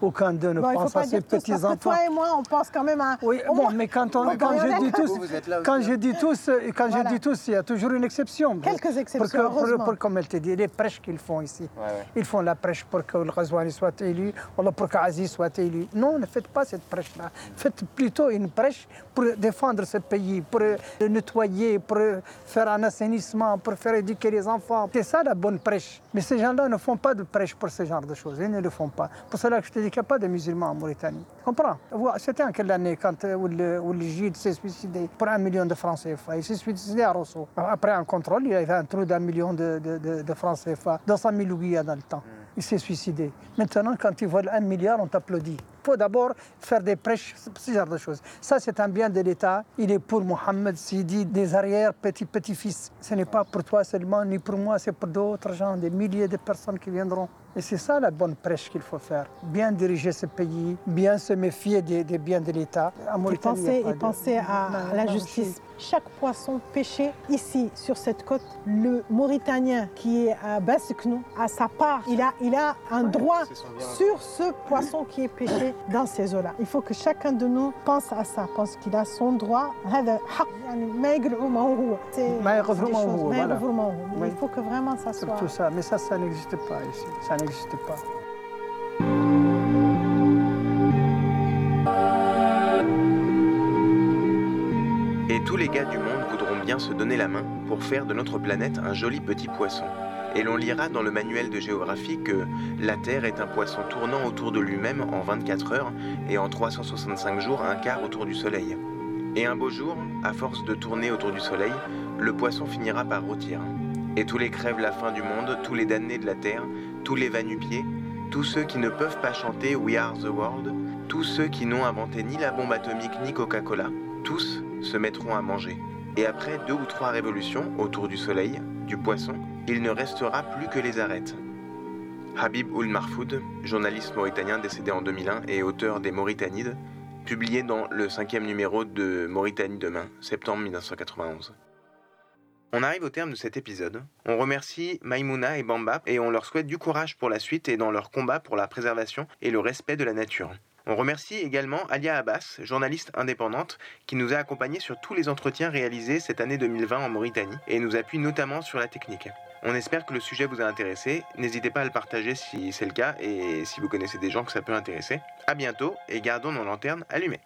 Aucun d'eux ne Bon, pense pas à ses petits-enfants. toi et moi, on pense quand même à... Oui, bon, mais quand, on, quand je dis tous, quand hein. je dis tous, euh, quand Voilà. je dis tous, il y a toujours une exception. Quelques exceptions, Pour que- pour- heureusement. pour- comme elle te dit, les prêches qu'ils font ici. Ouais, ouais. Ils font la prêche pour que le Ghazouani soit élu, ou pour qu'Aziz soit élu. Non, ne faites pas cette prêche-là. Faites plutôt une prêche pour défendre ce pays, pour le nettoyer, pour faire un assainissement, pour faire éduquer les enfants. C'est ça la bonne prêche. Mais ces gens-là ne font pas de prêche pour ce genre de choses. Ils ne le font pas. Pour cela que je te dis n'y a pas de musulmans en Mauritanie. Tu comprends C'était en quelle année quand le, Gide s'est suicidé pour un million de francs CFA Il s'est suicidé à Rosso. Après un contrôle, il y avait un trou d'un million de, de- de- de francs CFA, 200 000 ouïas dans le temps. Il s'est suicidé. Maintenant, quand ils volent un milliard, on t'applaudit. Il faut d'abord faire des prêches, ce genre de choses. Ça, c'est un bien de l'État. Il est pour Mohamed Sidi, des arrières petits-petits-fils. Ce n'est pas pour toi seulement, ni pour moi, c'est pour d'autres gens, des milliers de personnes qui viendront. Et c'est ça la bonne prêche qu'il faut faire. Bien diriger ce pays, bien se méfier des, des biens de l'État. Et penser, de- à Non, la non, justice chaque poisson pêché ici sur cette côte, le Mauritanien qui est à Basseknou a sa part. Il a, il a un droit sur ce poisson qui est pêché dans ces eaux-là. Il faut que chacun de nous pense à ça, pense qu'il a son droit. Il faut que vraiment ça soit. Tout mais ça, ça n'existe pas ici. Ça n'existe pas. Du monde voudront bien se donner la main pour faire de notre planète un joli petit poisson. Et l'on lira dans le manuel de géographie que la Terre est un poisson tournant autour de lui-même en 24 heures et en 365 jours un quart autour du Soleil. Et un beau jour, à force de tourner autour du Soleil, le poisson finira par rôtir. Et tous les crèves la fin du monde, tous les damnés de la Terre, tous les va-nu-pieds, tous ceux qui ne peuvent pas chanter We Are the World, tous ceux qui n'ont inventé ni la bombe atomique ni Coca-Cola, tous se mettront à manger. Et après deux ou trois révolutions autour du soleil, du poisson, il ne restera plus que les arêtes. Habib Ould Marfoud, journaliste mauritanien décédé en 2001 et auteur des Mauritanides, publié dans le cinquième numéro de Mauritanie demain, septembre 1991. On arrive au terme de cet épisode. On remercie Maimouna et Bamba et on leur souhaite du courage pour la suite et dans leur combat pour la préservation et le respect de la nature. On remercie également Alia Abbas, journaliste indépendante, qui nous a accompagnés sur tous les entretiens réalisés cette année 2020 en Mauritanie et nous appuie notamment sur la technique. On espère que le sujet vous a intéressé. N'hésitez pas à le partager si c'est le cas et si vous connaissez des gens que ça peut intéresser. À bientôt et gardons nos lanternes allumées.